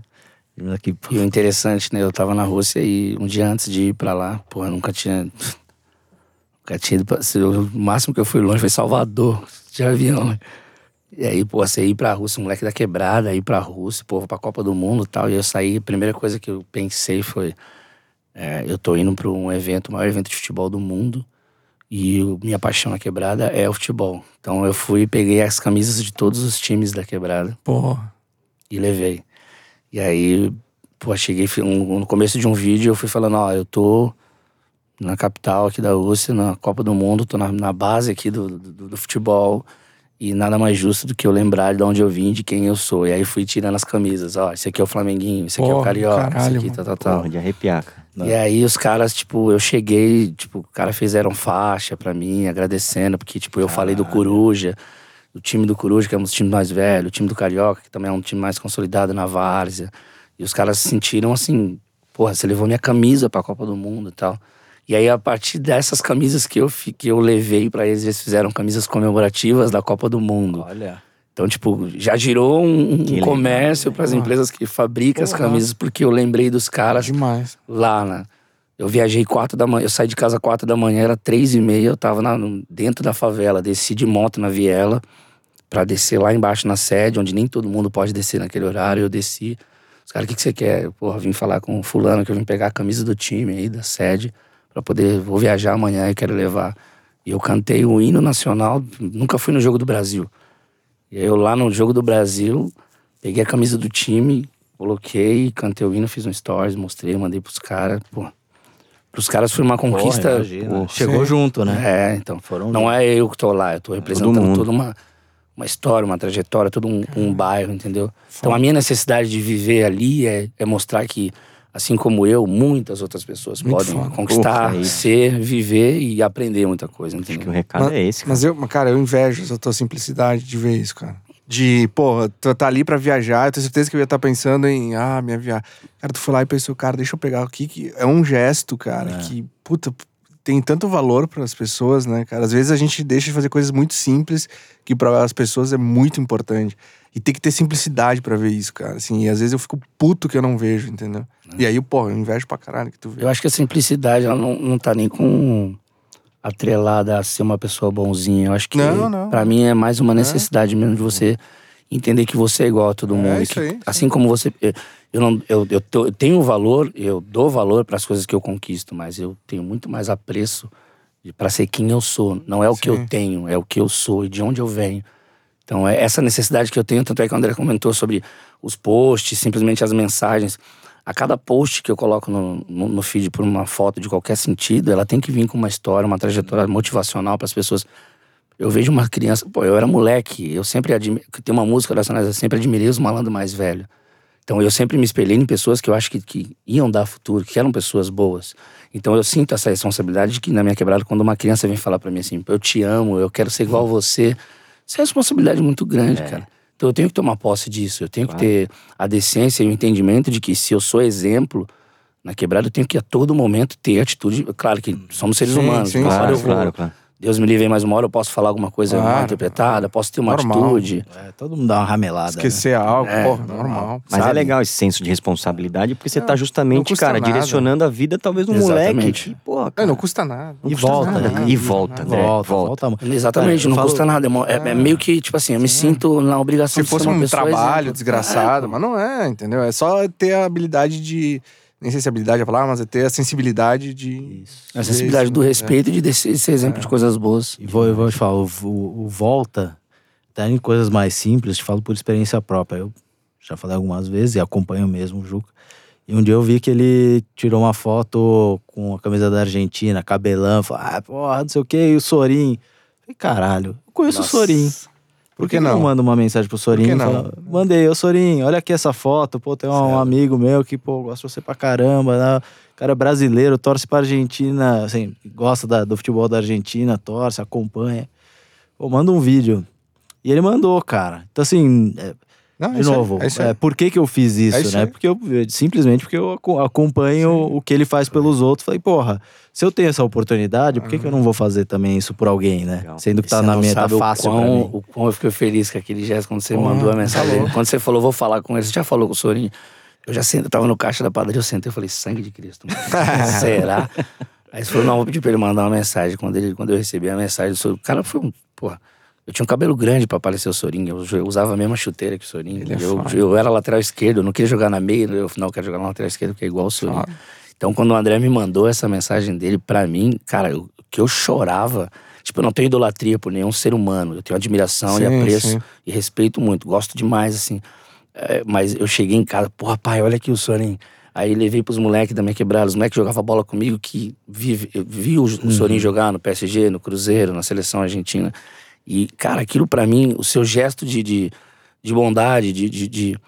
Moleque... E o interessante, né? Eu tava na Rússia e um dia antes de ir pra lá, porra, nunca tinha. Nunca tinha ido pra. O máximo que eu fui longe foi Salvador, de avião. E aí, pô, você ir pra Rússia, um moleque da quebrada, ir pra Rússia, pô, pra Copa do Mundo e tal. E eu saí, a primeira coisa que eu pensei foi: é, eu tô indo pra um evento, o maior evento de futebol do mundo. E minha paixão na quebrada é o futebol. Então eu fui e peguei as camisas de todos os times da quebrada Porra. e levei. E aí, pô, cheguei um- no começo de um vídeo, eu fui falando, ó, eu tô na capital aqui da Rússia, na Copa do Mundo, tô na, na base aqui do, do, do futebol. E nada mais justo do que eu lembrar de onde eu vim, de quem eu sou. E aí fui tirando as camisas, ó, esse aqui é o Flamenguinho, esse aqui é o Porra, Carioca, caralho, esse aqui, tal, tal, tal. Porra, de arrepiar, cara. Não. E aí os caras, tipo, eu cheguei, tipo, os caras fizeram faixa pra mim, agradecendo, porque, tipo, eu falei do Coruja, do time do Coruja, que é um dos times mais velhos, o time do Carioca, que também é um time mais consolidado na várzea. E os caras se sentiram assim, porra, você levou minha camisa pra Copa do Mundo e tal. E aí, a partir dessas camisas que eu, que eu levei pra eles, eles fizeram camisas comemorativas da Copa do Mundo. Olha. Então, tipo, já girou um, um comércio para as empresas que fabricam as camisas, porque eu lembrei dos caras Demais. lá, né? Eu viajei quatro da manhã, eu saí de casa quatro da manhã, era três e meia, eu tava na- dentro da favela, desci de moto na viela pra descer lá embaixo na sede, onde nem todo mundo pode descer naquele horário, eu desci. Os caras, o que, que você quer? Eu, Porra, vim falar com o fulano que eu vim pegar a camisa do time aí, da sede, pra poder, vou viajar amanhã e quero levar. E eu cantei o hino nacional, nunca fui no Jogo do Brasil. E aí eu lá no Jogo do Brasil, peguei a camisa do time, coloquei, cantei o hino, fiz um stories, mostrei, mandei pros caras, pô. Pros caras foi uma conquista. Pô, Chegou sim. junto, né? é, então. Foram Não é eu que tô lá, eu tô representando mundo. toda uma, uma história, uma trajetória, todo um, um bairro, entendeu? Então a minha necessidade de viver ali é, é mostrar que assim como eu, muitas outras pessoas Muito podem foda. conquistar, é ser, viver e aprender muita coisa, Acho que o entendeu? recado Mas- é esse. cara. Mas eu, cara, eu invejo essa tua simplicidade de ver isso, cara. De, porra, tu tá ali pra viajar, eu tenho certeza que eu ia estar pensando em, ah, minha viagem. Cara, tu foi lá e pensou, cara, deixa eu pegar aqui, que é um gesto, cara, É. que, puta, tem tanto valor para as pessoas, né, cara? Às vezes a gente deixa de fazer coisas muito simples que para as pessoas é muito importante. E tem que ter simplicidade pra ver isso, cara. Assim, e às vezes eu fico puto que eu não vejo, entendeu? E aí, porra, eu invejo pra caralho que tu vê. Eu acho que a simplicidade, ela não, não tá nem com atrelada a ser uma pessoa bonzinha. Eu acho que, Não, não. pra mim, é mais uma necessidade mesmo de você entender que você é igual a todo É mundo. isso que, aí, isso assim como você. Eu, não, eu, eu, eu tenho valor, eu dou valor para as coisas que eu conquisto, mas eu tenho muito mais apreço para ser quem eu sou. Não é o que Sim. eu tenho, é o que eu sou e de onde eu venho. Então, é essa necessidade que eu tenho. Tanto é que o André comentou sobre os posts, simplesmente as mensagens. A cada post que eu coloco no, no, no feed por uma foto de qualquer sentido, ela tem que vir com uma história, uma trajetória motivacional para as pessoas. Eu vejo uma criança, pô, eu era moleque, eu sempre admirei, tem uma música relacionada, eu sempre admirei os malandros mais velhos. Então eu sempre me espelhei em pessoas que eu acho que, que iam dar futuro, que eram pessoas boas. Então eu sinto essa responsabilidade de que na minha quebrada, quando uma criança vem falar pra mim assim, eu te amo, eu quero ser igual a você, isso é uma responsabilidade muito grande, cara. Então eu tenho que tomar posse disso, eu tenho que ter a decência e o entendimento de que se eu sou exemplo na quebrada, eu tenho que a todo momento ter atitude. Claro que somos seres Sim, humanos, sim, Claro, vou- claro, claro. Deus me livre, mais uma hora eu posso falar alguma coisa mal Claro. interpretada, posso ter uma Normal. atitude. É, todo mundo dá uma ramelada. né? Esquecer algo, É, porra, normal. normal. Mas é sabe? legal esse senso de responsabilidade, porque você Não, tá não justamente, cara, nada. direcionando a vida talvez do moleque. Que, porra, É, cara, não custa nada. não E custa volta, nada, né? E volta, Nada. André. Volta, volta. volta. Exatamente, eu não falo- custa nada. É, é- é meio que, tipo assim, eu me sinto na obrigação Se de fosse ser uma um pessoa trabalho exemplo. desgraçado, mas não é, entendeu? É só ter a habilidade de. Nem sei se é habilidade a palavra, mas é ter a sensibilidade de. Isso. A sensibilidade do É. respeito e de ser exemplo de coisas boas. E vou, eu vou te falar, o, o- o Volta, tá em coisas mais simples, te falo por experiência própria. Eu já falei algumas vezes e acompanho mesmo o Juca. E um dia eu vi que ele tirou uma foto com a camisa da Argentina, cabelão, falou, ah, porra, não sei o que, e o Sorin. Falei, caralho, eu conheço Nossa. o Sorin. Por que, que não? não? manda uma mensagem pro Sorin? que não? fala, Mandei, ô Sorin, olha aqui essa foto, pô, tem um amigo meu que, pô, gosta de você pra caramba, né? O cara é brasileiro, torce pra Argentina, assim, gosta da- do futebol da Argentina, torce, acompanha. Pô, manda um vídeo. E ele mandou, cara. Então, assim, é, Não, é de isso aí, novo, é isso é, por que que eu fiz isso, É isso né? aí. Porque eu, simplesmente porque eu aco- acompanho o que ele faz pelos outros. Falei, porra, se eu tenho essa oportunidade, por que, que eu não vou fazer também isso por alguém, né? Legal. Sendo que tá Você na minha, tá sabe o fácil quão. O quão eu fiquei feliz com aquele gesto quando você mandou a tá mensagem. louco. quando você falou, vou falar com ele, você já falou com o Sorinho? Eu já sentei, eu tava no caixa da padaria, eu sentei, eu falei, sangue de Cristo. Será? Aí você falou, não, vou pedir pra ele mandar uma mensagem. Quando, ele, quando eu recebi a mensagem o cara foi um, porra, eu tinha um cabelo grande pra parecer o Sorinho, eu, usava a mesma chuteira que o Sorinho. É eu, eu era lateral esquerdo, eu não queria jogar na meia, eu não, eu quero jogar na lateral esquerda porque é igual o Sorinho. Foda. Então, quando o André me mandou essa mensagem dele pra mim, cara, eu- que eu chorava. Tipo, eu não tenho idolatria por nenhum ser humano. Eu tenho admiração e Sim, apreço sim. e respeito muito. Gosto demais, assim. É, mas eu cheguei em casa, porra, pai, olha aqui o Sorin. Aí levei pros moleques da minha quebrada. Os moleques jogavam bola comigo, que vi, eu vi o, o Sorin jogar no PSG, no Cruzeiro, na seleção argentina. E, cara, aquilo pra mim, o seu gesto de, de, de bondade, de, de, de,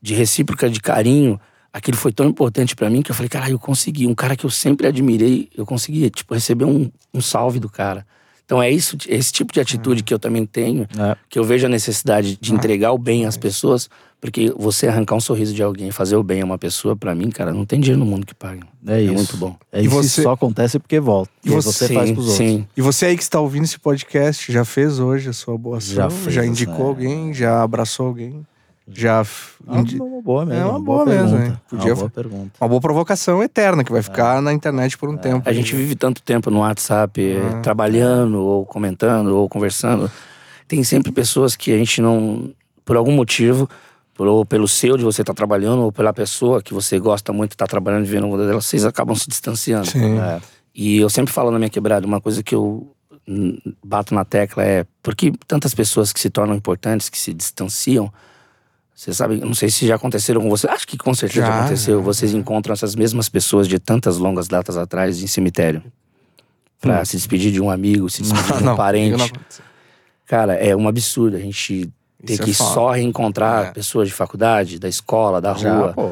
de recíproca, de carinho, aquilo foi tão importante pra mim que eu falei, cara, eu consegui. Um cara que eu sempre admirei, eu consegui, tipo, receber um, um salve do cara. Então é isso, é esse tipo de atitude que eu também tenho, É. que eu vejo a necessidade de entregar o bem às pessoas, porque você arrancar um sorriso de alguém, fazer o bem a uma pessoa, pra mim, cara, não tem dinheiro no mundo que pague. É isso. muito bom. É E isso você- só acontece porque volta. E E você- você, faz pros outros. Sim. E você aí que está ouvindo esse podcast, já fez hoje a sua boa ação? Já fez, já indicou né? alguém? Já abraçou alguém? Já. É indi- uma boa mesmo. É uma boa mesmo, pergunta. hein? É Podia- uma boa pergunta. Uma boa provocação eterna que vai ficar na internet por um tempo. A gente vive tanto tempo no WhatsApp, eh, Ah. trabalhando, ou comentando, ou conversando. Tem sempre pessoas que a gente não, por algum motivo, ou pelo seu de você estar trabalhando, ou pela pessoa que você gosta muito de estar trabalhando e vivendo a vida dela, vocês acabam se distanciando. Sim. É. E eu sempre falo na minha quebrada, uma coisa que eu hum, bato na tecla é por que tantas pessoas que se tornam importantes, que se distanciam, você sabe, não sei se já aconteceram com você, acho que com certeza Já, aconteceu. já, Vocês encontram essas mesmas pessoas de tantas longas datas atrás em cemitério. Pra se despedir de um amigo, se despedir de um Não, parente. não. Cara, é um absurdo a gente ter Isso é que foda. só reencontrar É. pessoas de faculdade, da escola, da Já, rua. pô.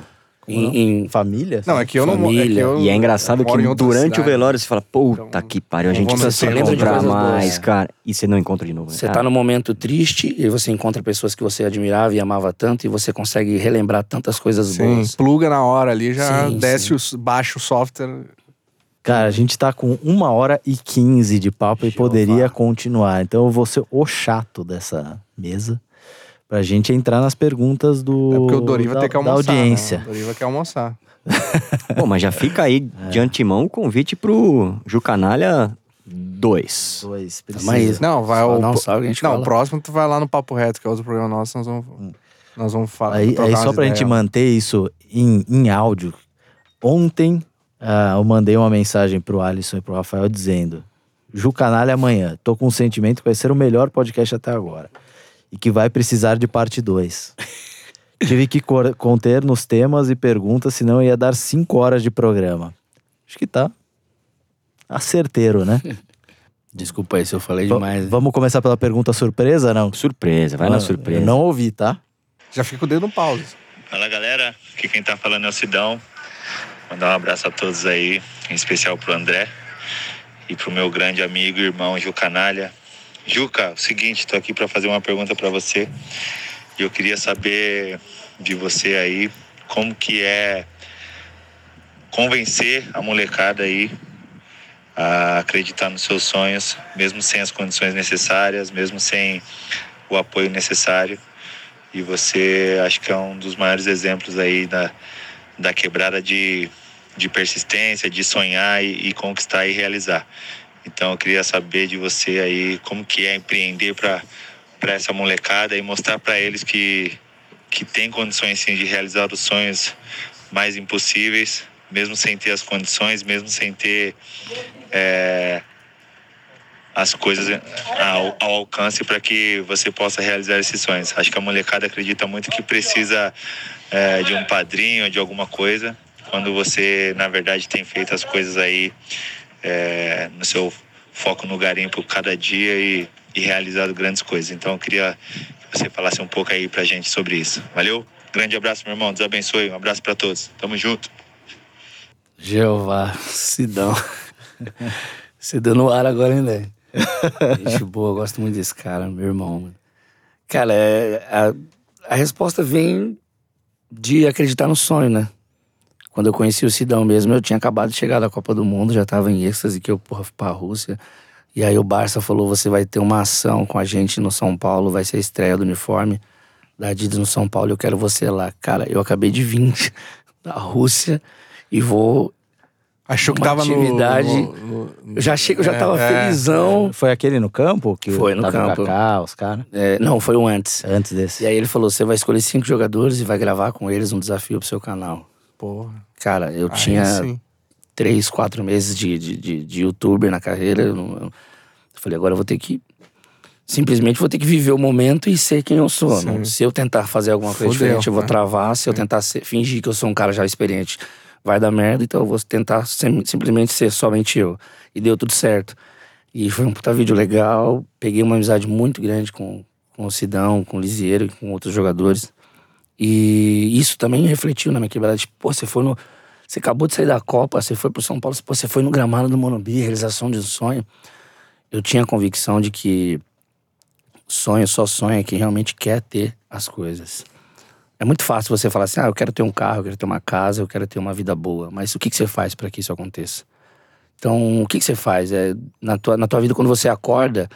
Em, em- Família? Não, é que eu não. É que Família. eu E é engraçado que durante o cidade. velório você fala, puta Então, que pariu, a não gente precisa se encontrar coisas boas. mais, cara. E você não encontra de novo. Você né? tá num momento triste e você encontra pessoas que você admirava e amava tanto e você consegue relembrar tantas coisas Sim, boas. pluga na hora ali, já Sim, desce o baixa o software. Cara, a gente tá com uma hora e quinze de papo e Jeová. poderia continuar. Então eu vou ser o chato dessa mesa pra gente entrar nas perguntas do É porque o Doriva da, tem que da almoçar. audiência. Né? O Doriva quer almoçar. Bom, mas já fica aí É. de antemão o convite pro Jucanalha 2. Dois, precisa. Mas Não, vai dá um salve, a gente não, fala. o próximo tu vai lá no Papo Reto, que é outro programa nosso, nós vamos, nós vamos falar. Aí, aí só pra gente ideias. manter isso em, em áudio. Ontem ah, eu mandei uma mensagem pro Alisson e pro Rafael dizendo: Ju Canalha amanhã. Tô com um sentimento que vai ser o melhor podcast até agora. E que vai precisar de parte 2. Tive que conter nos temas e perguntas, senão ia dar cinco horas de programa. Acho que tá acerteiro, né? Desculpa aí se eu falei Va- demais. Vamos começar pela pergunta surpresa, não? Surpresa, vai na Ah, surpresa. Eu não ouvi, tá? Já fica o dedo no pause. Fala galera, aqui quem tá falando é o Sidão. Mandar um abraço a todos aí, em especial pro André e pro meu grande amigo e irmão Ju Canalha. Juca, o seguinte, tô aqui para fazer uma pergunta para você. E eu queria saber de você aí como que é convencer a molecada aí a acreditar nos seus sonhos, mesmo sem as condições necessárias, mesmo sem o apoio necessário e você acho que é um dos maiores exemplos aí da, da quebrada de, de persistência, de sonhar e, e conquistar e realizar. Então eu queria saber de você aí como que é empreender para para essa molecada e mostrar para eles que que tem condições sim de realizar os sonhos mais impossíveis, mesmo sem ter as condições, mesmo sem ter é, as coisas ao, ao alcance para que você possa realizar esses sonhos. Acho que a molecada acredita muito que precisa é, de um padrinho, de alguma coisa, quando você, na verdade, tem feito as coisas aí é, no seu foco no garimpo cada dia e, e realizado grandes coisas. Então, eu queria que você falasse um pouco aí pra gente sobre isso. Valeu? Grande abraço, meu irmão. Deus abençoe. Um abraço para todos. Tamo junto. Jeová, Sidão. Sidão no ar agora, hein, velho? Gente boa, gosto muito desse cara, meu irmão. Cara, é, a, a resposta vem de acreditar no sonho, né? Quando eu conheci o Sidão mesmo, eu tinha acabado de chegar da Copa do Mundo, já tava em êxtase que eu, porra, fui pra Rússia. E aí o Barça falou: você vai ter uma ação com a gente no São Paulo, vai ser a estreia do uniforme da Adidas no São Paulo, eu quero você lá. Cara, eu acabei de vir da Rússia e vou Achou que tava no- atividade- no, no- Eu já chego, eu já É, tava é. felizão. Foi aquele no campo? Que Foi no campo. Kaká, os caras? É, não, foi o antes. Antes desse. E aí ele falou: você vai escolher cinco jogadores e vai gravar com eles um desafio pro seu canal. Porra. Cara, eu Aí tinha sim. três, quatro meses de, de, de, de youtuber na carreira. Eu, não- eu falei, agora eu vou ter que. Simplesmente vou ter que viver o momento e ser quem eu sou. Não- Se eu tentar fazer alguma coisa Fudeu, diferente, eu vou né? travar. Se eu tentar ser- fingir que eu sou um cara já experiente, vai dar merda. Então eu vou tentar sim- simplesmente ser somente eu. E deu tudo certo. E foi um puta vídeo legal. Peguei uma amizade muito grande com, com o Sidão, com o Lisieiro e com outros jogadores. E isso também refletiu na minha quebrada. Tipo, pô, você foi no. Você acabou de sair da Copa, você foi pro São Paulo, pô, você foi no gramado do Monumbi, realização de um sonho. Eu tinha a convicção de que sonho só sonha quem realmente quer ter as coisas. É muito fácil você falar assim: ah, eu quero ter um carro, eu quero ter uma casa, eu quero ter uma vida boa. Mas o que, que você faz para que isso aconteça? Então, o que, que você faz? É, na, tua, na tua vida, quando você acorda,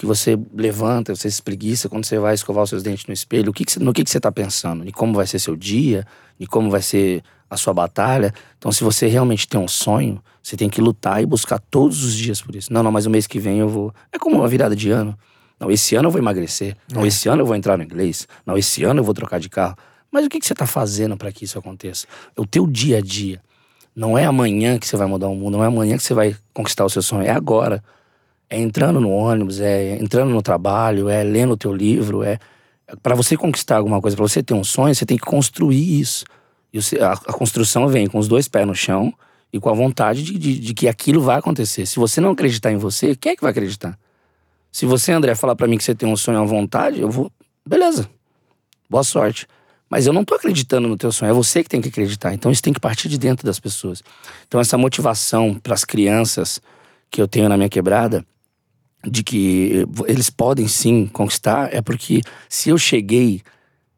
que você levanta, você se espreguiça, quando você vai escovar os seus dentes no espelho, o que que no que, que você está pensando? Em como vai ser seu dia? Em como vai ser a sua batalha? Então, se você realmente tem um sonho, você tem que lutar e buscar todos os dias por isso. Não, não, mas o mês que vem eu vou. É como uma virada de ano. Não, esse ano eu vou emagrecer. Não, esse ano eu vou entrar no inglês. Não, esse ano eu vou trocar de carro. Mas o que, que você está fazendo para que isso aconteça? É o teu dia a dia. Não é amanhã que você vai mudar o mundo, não é amanhã que você vai conquistar o seu sonho, é agora. É entrando no ônibus, é entrando no trabalho, é lendo o teu livro, é para você conquistar alguma coisa, para você ter um sonho, você tem que construir isso. E você- a, a construção vem com os dois pés no chão e com a vontade de, de, de que aquilo vai acontecer. Se você não acreditar em você, quem é que vai acreditar? Se você, André, falar para mim que você tem um sonho à vontade, eu vou, beleza. Boa sorte. Mas eu não tô acreditando no teu sonho, é você que tem que acreditar. Então isso tem que partir de dentro das pessoas. Então essa motivação para as crianças que eu tenho na minha quebrada, de que eles podem sim conquistar, é porque se eu cheguei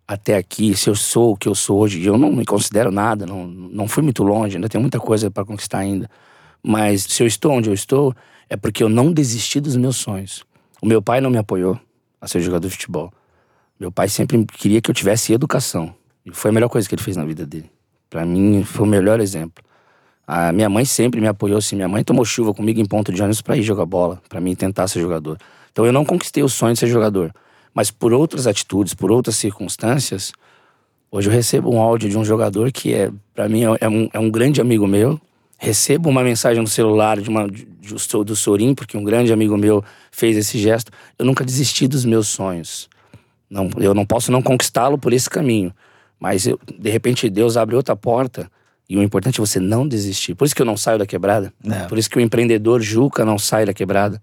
até aqui, se eu sou o que eu sou hoje, eu não me considero nada, não, não fui muito longe, ainda tenho muita coisa para conquistar ainda. Mas se eu estou onde eu estou, é porque eu não desisti dos meus sonhos. O meu pai não me apoiou a ser jogador de futebol. Meu pai sempre queria que eu tivesse educação. E foi a melhor coisa que ele fez na vida dele. Para mim, foi o melhor exemplo. A minha mãe sempre me apoiou assim. Minha mãe tomou chuva comigo em ponto de ônibus para ir jogar bola, para mim tentar ser jogador. Então eu não conquistei o sonho de ser jogador, mas por outras atitudes, por outras circunstâncias, hoje eu recebo um áudio de um jogador que é, para mim, é um, é um grande amigo meu. Recebo uma mensagem no celular de uma, de, de, do Sorim, porque um grande amigo meu fez esse gesto. Eu nunca desisti dos meus sonhos. Não, eu não posso não conquistá-lo por esse caminho. Mas eu, de repente Deus abre outra porta e o importante é você não desistir. Por isso que eu não saio da quebrada. É. Por isso que o empreendedor Juca não sai da quebrada.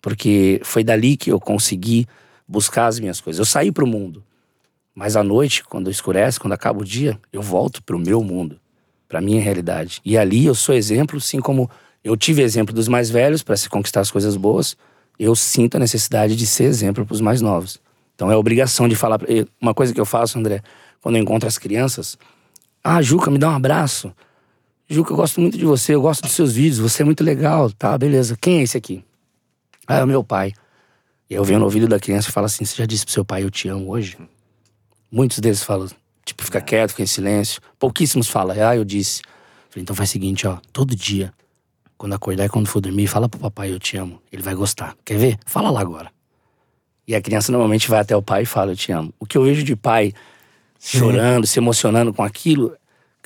Porque foi dali que eu consegui buscar as minhas coisas. Eu saí para o mundo. Mas à noite, quando escurece, quando acaba o dia, eu volto para o meu mundo, para minha realidade. E ali eu sou exemplo, assim como eu tive exemplo dos mais velhos para se conquistar as coisas boas, eu sinto a necessidade de ser exemplo para os mais novos. Então é obrigação de falar. Uma coisa que eu faço, André, quando eu encontro as crianças. Ah, Juca, me dá um abraço. Juca, eu gosto muito de você, eu gosto dos seus vídeos, você é muito legal. Tá, beleza. Quem é esse aqui? Ah, é o meu pai. E eu venho no ouvido da criança e falo assim: Você já disse pro seu pai eu te amo hoje? Muitos deles falam, tipo, fica quieto, fica em silêncio. Pouquíssimos falam, ah, eu disse. Falei, então faz o seguinte, ó, todo dia, quando acordar e quando for dormir, fala pro papai eu te amo. Ele vai gostar. Quer ver? Fala lá agora. E a criança normalmente vai até o pai e fala: Eu te amo. O que eu vejo de pai Sim. chorando, se emocionando com aquilo,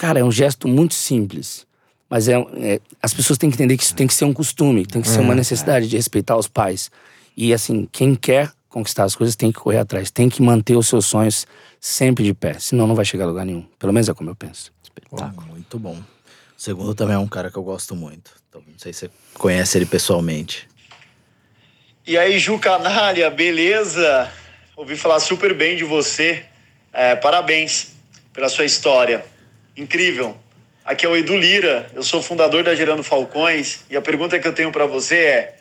cara, é um gesto muito simples. Mas é, é, as pessoas têm que entender que isso tem que ser um costume, tem que ser uma é, necessidade de respeitar os pais. E assim, quem quer conquistar as coisas tem que correr atrás, tem que manter os seus sonhos sempre de pé, senão não vai chegar a lugar nenhum. Pelo menos é como eu penso. Espetáculo, muito bom. O segundo também é um cara que eu gosto muito. Então, não sei se você conhece ele pessoalmente. E aí, Ju Canalha, beleza? Ouvi falar super bem de você. É, parabéns pela sua história. Incrível. Aqui é o Edu Lira, eu sou fundador da Gerando Falcões e a pergunta que eu tenho para você é: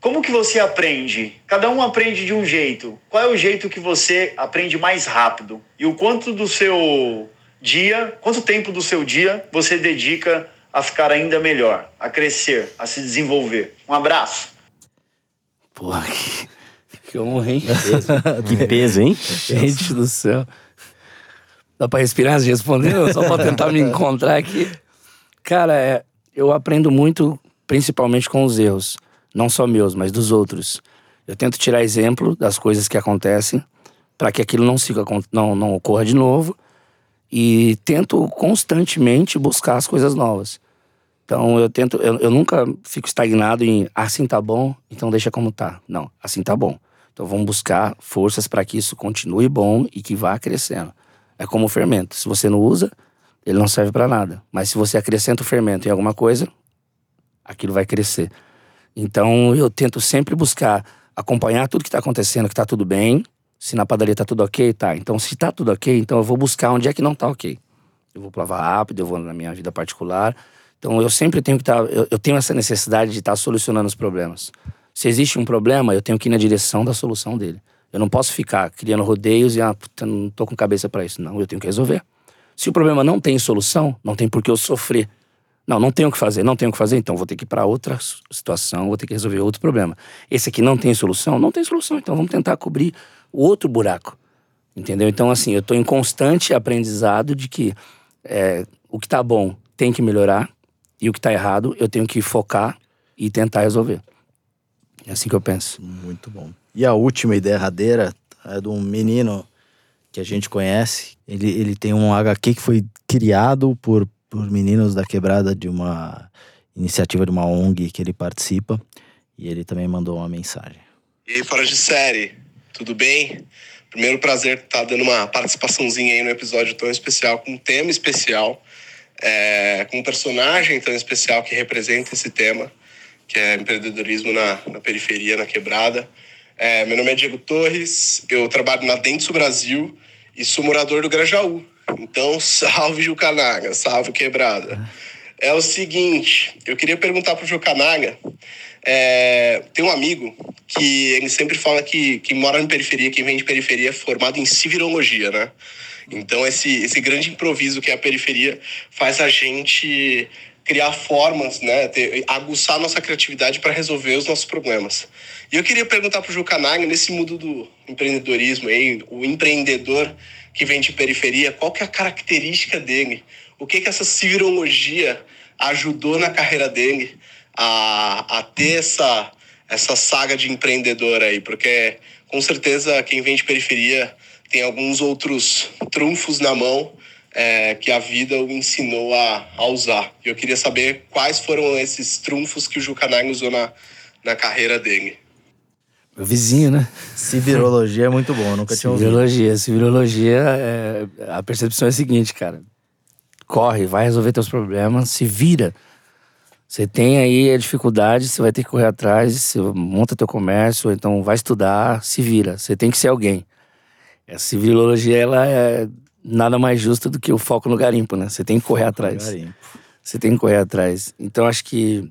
como que você aprende? Cada um aprende de um jeito. Qual é o jeito que você aprende mais rápido? E o quanto do seu dia, quanto tempo do seu dia você dedica a ficar ainda melhor, a crescer, a se desenvolver? Um abraço. Porra, que, que honra, hein? que peso, hein? Gente do céu. Dá pra respirar antes de responder? Só pra tentar me encontrar aqui. Cara, é, eu aprendo muito, principalmente com os erros. Não só meus, mas dos outros. Eu tento tirar exemplo das coisas que acontecem para que aquilo não, siga, não, não ocorra de novo. E tento constantemente buscar as coisas novas. Então eu tento, eu, eu nunca fico estagnado em assim tá bom, então deixa como tá. Não, assim tá bom. Então vamos buscar forças para que isso continue bom e que vá crescendo. É como o fermento. Se você não usa, ele não serve para nada. Mas se você acrescenta o fermento em alguma coisa, aquilo vai crescer. Então eu tento sempre buscar acompanhar tudo que está acontecendo, que está tudo bem. Se na padaria está tudo ok, tá. Então se está tudo ok, então eu vou buscar onde é que não está ok. Eu vou lavar rápido, eu vou na minha vida particular então eu sempre tenho que estar. Tá, eu, eu tenho essa necessidade de estar tá solucionando os problemas. Se existe um problema, eu tenho que ir na direção da solução dele. Eu não posso ficar criando rodeios e ah, puta, não tô com cabeça para isso. Não, eu tenho que resolver. Se o problema não tem solução, não tem por que eu sofrer. Não, não tenho o que fazer, não tenho o que fazer, então vou ter que ir para outra situação, vou ter que resolver outro problema. Esse aqui não tem solução, não tem solução, então vamos tentar cobrir o outro buraco. Entendeu? Então, assim, eu estou em constante aprendizado de que é, o que está bom tem que melhorar, e o que está errado, eu tenho que focar e tentar resolver. É assim que eu penso. Muito bom. E a última e derradeira é de um menino que a gente conhece. Ele, ele tem um HQ que foi criado por, por meninos da quebrada de uma iniciativa de uma ONG que ele participa. E ele também mandou uma mensagem. E aí, fora de série, tudo bem? Primeiro prazer estar tá dando uma participaçãozinha aí no episódio tão especial, com um tema especial é, com um personagem tão especial que representa esse tema, que é empreendedorismo na, na periferia, na quebrada. É, meu nome é Diego Torres, eu trabalho na Dentsu Brasil e sou morador do Grajaú. Então, salve Jucanaga, salve Quebrada. É o seguinte, eu queria perguntar pro Jucanaga, é, tem um amigo que ele sempre fala que quem mora em periferia, quem vem de periferia é formado em civirologia, né? Então, esse, esse grande improviso que é a periferia faz a gente criar formas, né, ter, aguçar nossa criatividade para resolver os nossos problemas. E eu queria perguntar para o Jucanag, nesse mundo do empreendedorismo, aí, o empreendedor que vem de periferia, qual que é a característica dele? O que que essa civirologia ajudou na carreira dele a, a ter essa, essa saga de empreendedor aí? Porque com certeza quem vem de periferia tem alguns outros trunfos na mão é, que a vida o ensinou a, a usar. E eu queria saber quais foram esses trunfos que o Jucanag usou na, na carreira dele. Meu vizinho, né? Civirologia é muito bom, nunca tinha ouvido. Civirologia. Civirologia, é, a percepção é a seguinte, cara. Corre, vai resolver teus problemas, se vira. Você tem aí a dificuldade, você vai ter que correr atrás, você monta teu comércio, então vai estudar, se vira. Você tem que ser alguém. A civilologia, ela é nada mais justo do que o foco no garimpo, né? Você tem que correr atrás. Garimpo. Você tem que correr atrás. Então acho que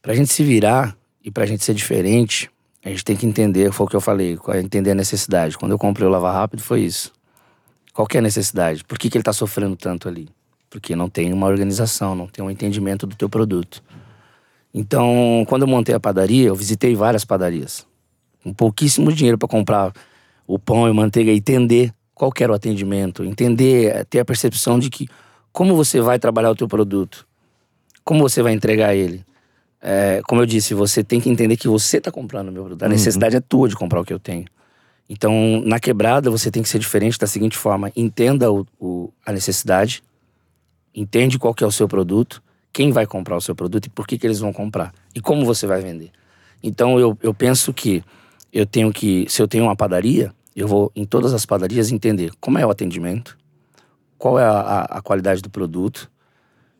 pra gente se virar e pra gente ser diferente, a gente tem que entender, foi o que eu falei, entender a necessidade. Quando eu comprei o Lava Rápido foi isso. Qual que é a necessidade? Por que, que ele tá sofrendo tanto ali? Porque não tem uma organização, não tem um entendimento do teu produto. Então, quando eu montei a padaria, eu visitei várias padarias. Com pouquíssimo dinheiro para comprar o pão e manteiga e entender qual era o atendimento, entender, ter a percepção de que como você vai trabalhar o teu produto, como você vai entregar ele. É, como eu disse, você tem que entender que você está comprando o meu produto. A Uhum. necessidade é tua de comprar o que eu tenho. Então, na quebrada, você tem que ser diferente da seguinte forma: entenda o, o- a necessidade, entende qual que é o seu produto, quem vai comprar o seu produto e por que, que eles vão comprar e como você vai vender. Então, eu, eu penso que eu tenho que, se eu tenho uma padaria, eu vou em todas as padarias entender como é o atendimento, qual é a, a- qualidade do produto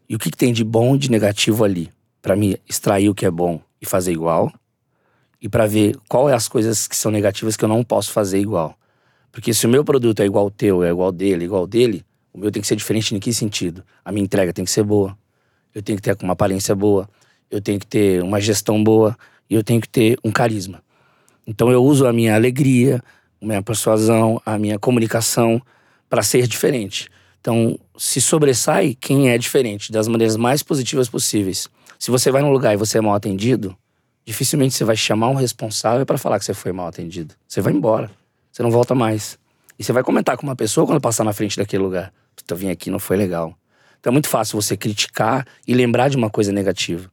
e o que, que tem de bom e de negativo ali, para me extrair o que é bom e fazer igual, e para ver qual é as coisas que são negativas que eu não posso fazer igual. Porque se o meu produto é igual ao teu, é igual ao dele, igual ao dele, o meu tem que ser diferente em que sentido? A minha entrega tem que ser boa, eu tenho que ter uma aparência boa, eu tenho que ter uma gestão boa e eu tenho que ter um carisma. Então eu uso a minha alegria, minha persuasão, a minha comunicação para ser diferente. Então, se sobressai quem é diferente das maneiras mais positivas possíveis. Se você vai num lugar e você é mal atendido, dificilmente você vai chamar um responsável para falar que você foi mal atendido. Você vai embora. Você não volta mais. E você vai comentar com uma pessoa quando passar na frente daquele lugar. Eu vim aqui, não foi legal. Então é muito fácil você criticar e lembrar de uma coisa negativa.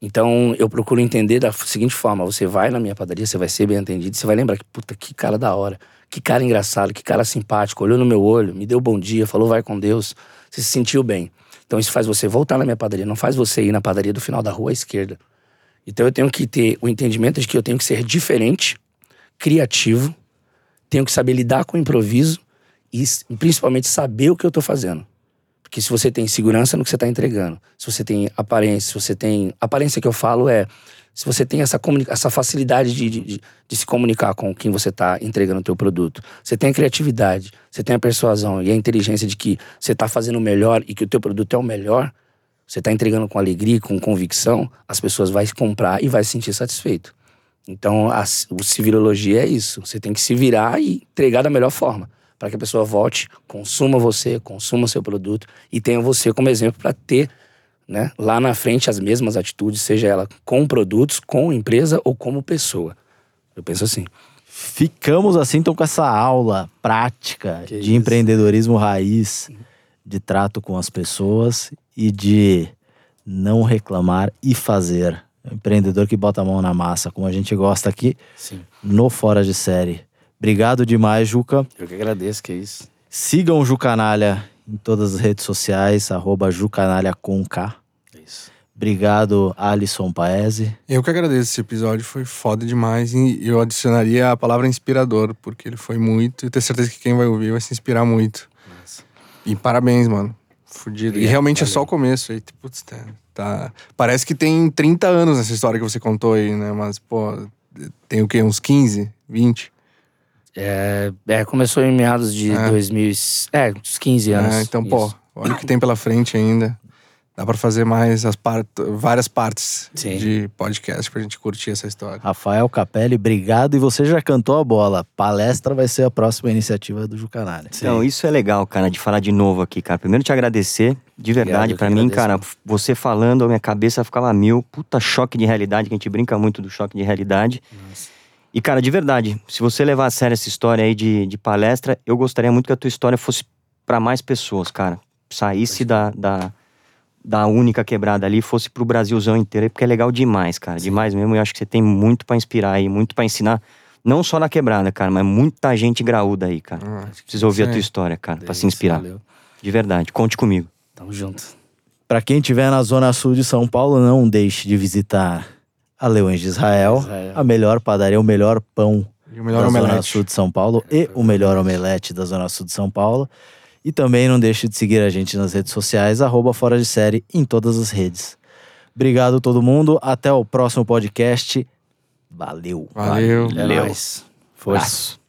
Então eu procuro entender da seguinte forma: você vai na minha padaria, você vai ser bem atendido, você vai lembrar que, puta, que cara da hora, que cara engraçado, que cara simpático, olhou no meu olho, me deu bom dia, falou vai com Deus, você se sentiu bem. Então isso faz você voltar na minha padaria, não faz você ir na padaria do final da rua à esquerda. Então eu tenho que ter o entendimento de que eu tenho que ser diferente, criativo, tenho que saber lidar com o improviso e principalmente saber o que eu tô fazendo. Porque se você tem segurança no que você está entregando, se você tem aparência, se você tem. Aparência que eu falo é. Se você tem essa, essa facilidade de, de, de- se comunicar com quem você está entregando o teu produto, você tem a criatividade, você tem a persuasão e a inteligência de que você está fazendo o melhor e que o teu produto é o melhor, você está entregando com alegria, com convicção, as pessoas vão comprar e vai se sentir satisfeito. Então, a, o civilologia é isso. Você tem que se virar e entregar da melhor forma. Para que a pessoa volte, consuma você, consuma seu produto e tenha você como exemplo para ter né, lá na frente as mesmas atitudes, seja ela com produtos, com empresa ou como pessoa. Eu penso assim. Ficamos assim então com essa aula prática Que de isso. empreendedorismo raiz, de trato com as pessoas e de não reclamar e fazer. Empreendedor que bota a mão na massa, como a gente gosta aqui Sim. no Fora de Série. Obrigado demais, Juca. Eu que agradeço, que é isso. Sigam o Jucanalha em todas as redes sociais, arroba Jucanalha com K. É isso. Obrigado, Alisson Paese. Eu que agradeço esse episódio, foi foda demais. E eu adicionaria a palavra inspirador, porque ele foi muito. E tenho certeza que quem vai ouvir vai se inspirar muito. Nossa. E parabéns, mano. Fudido. E Obrigado, realmente é valeu. só o começo aí. Putz, tá, tá- Parece que tem 30 anos essa história que você contou aí, né? Mas, pô, tem o quê? Uns 15, 20? É, é, começou em meados de É. 2000, e- é, uns 15 anos. É, então, pô, Isso. olha o que tem pela frente ainda. Dá pra fazer mais as part... várias partes Sim. de podcast pra gente curtir essa história. Rafael Capelli, obrigado. E você já cantou a bola. Palestra vai ser a próxima iniciativa do Jucanalha. Então, isso é legal, cara, de falar de novo aqui, cara. Primeiro te agradecer, de verdade, que mim, agradeço. cara, você falando, a minha cabeça ficava mil. Puta choque de realidade, que a gente brinca muito do choque de realidade. E, cara, de verdade, se você levar a sério essa história aí de, de palestra, eu gostaria muito que a tua história fosse pra mais pessoas, cara. Saísse da, da, da única quebrada ali, fosse pro Brasilzão inteiro, porque é legal demais, cara. Demais mesmo. Eu acho que você tem muito pra inspirar aí, muito pra ensinar. Não só na quebrada, cara, mas muita gente graúda aí, cara. Ah, Precisa ouvir a sim. tua história, cara, pra se inspirar. valeu. De verdade. Conte comigo. Tamo junto. Para quem estiver na zona sul de São Paulo, não deixe de visitar a Leões de Israel, Israel. a melhor padaria, o melhor pão E o melhor da zona omelete. sul de São Paulo e o melhor omelete da zona sul de São Paulo. E também não deixe de seguir a gente nas redes sociais, arroba Fora de Série, em todas as redes. Obrigado todo mundo, até o próximo podcast. Valeu. Valeu. É nóis. Força.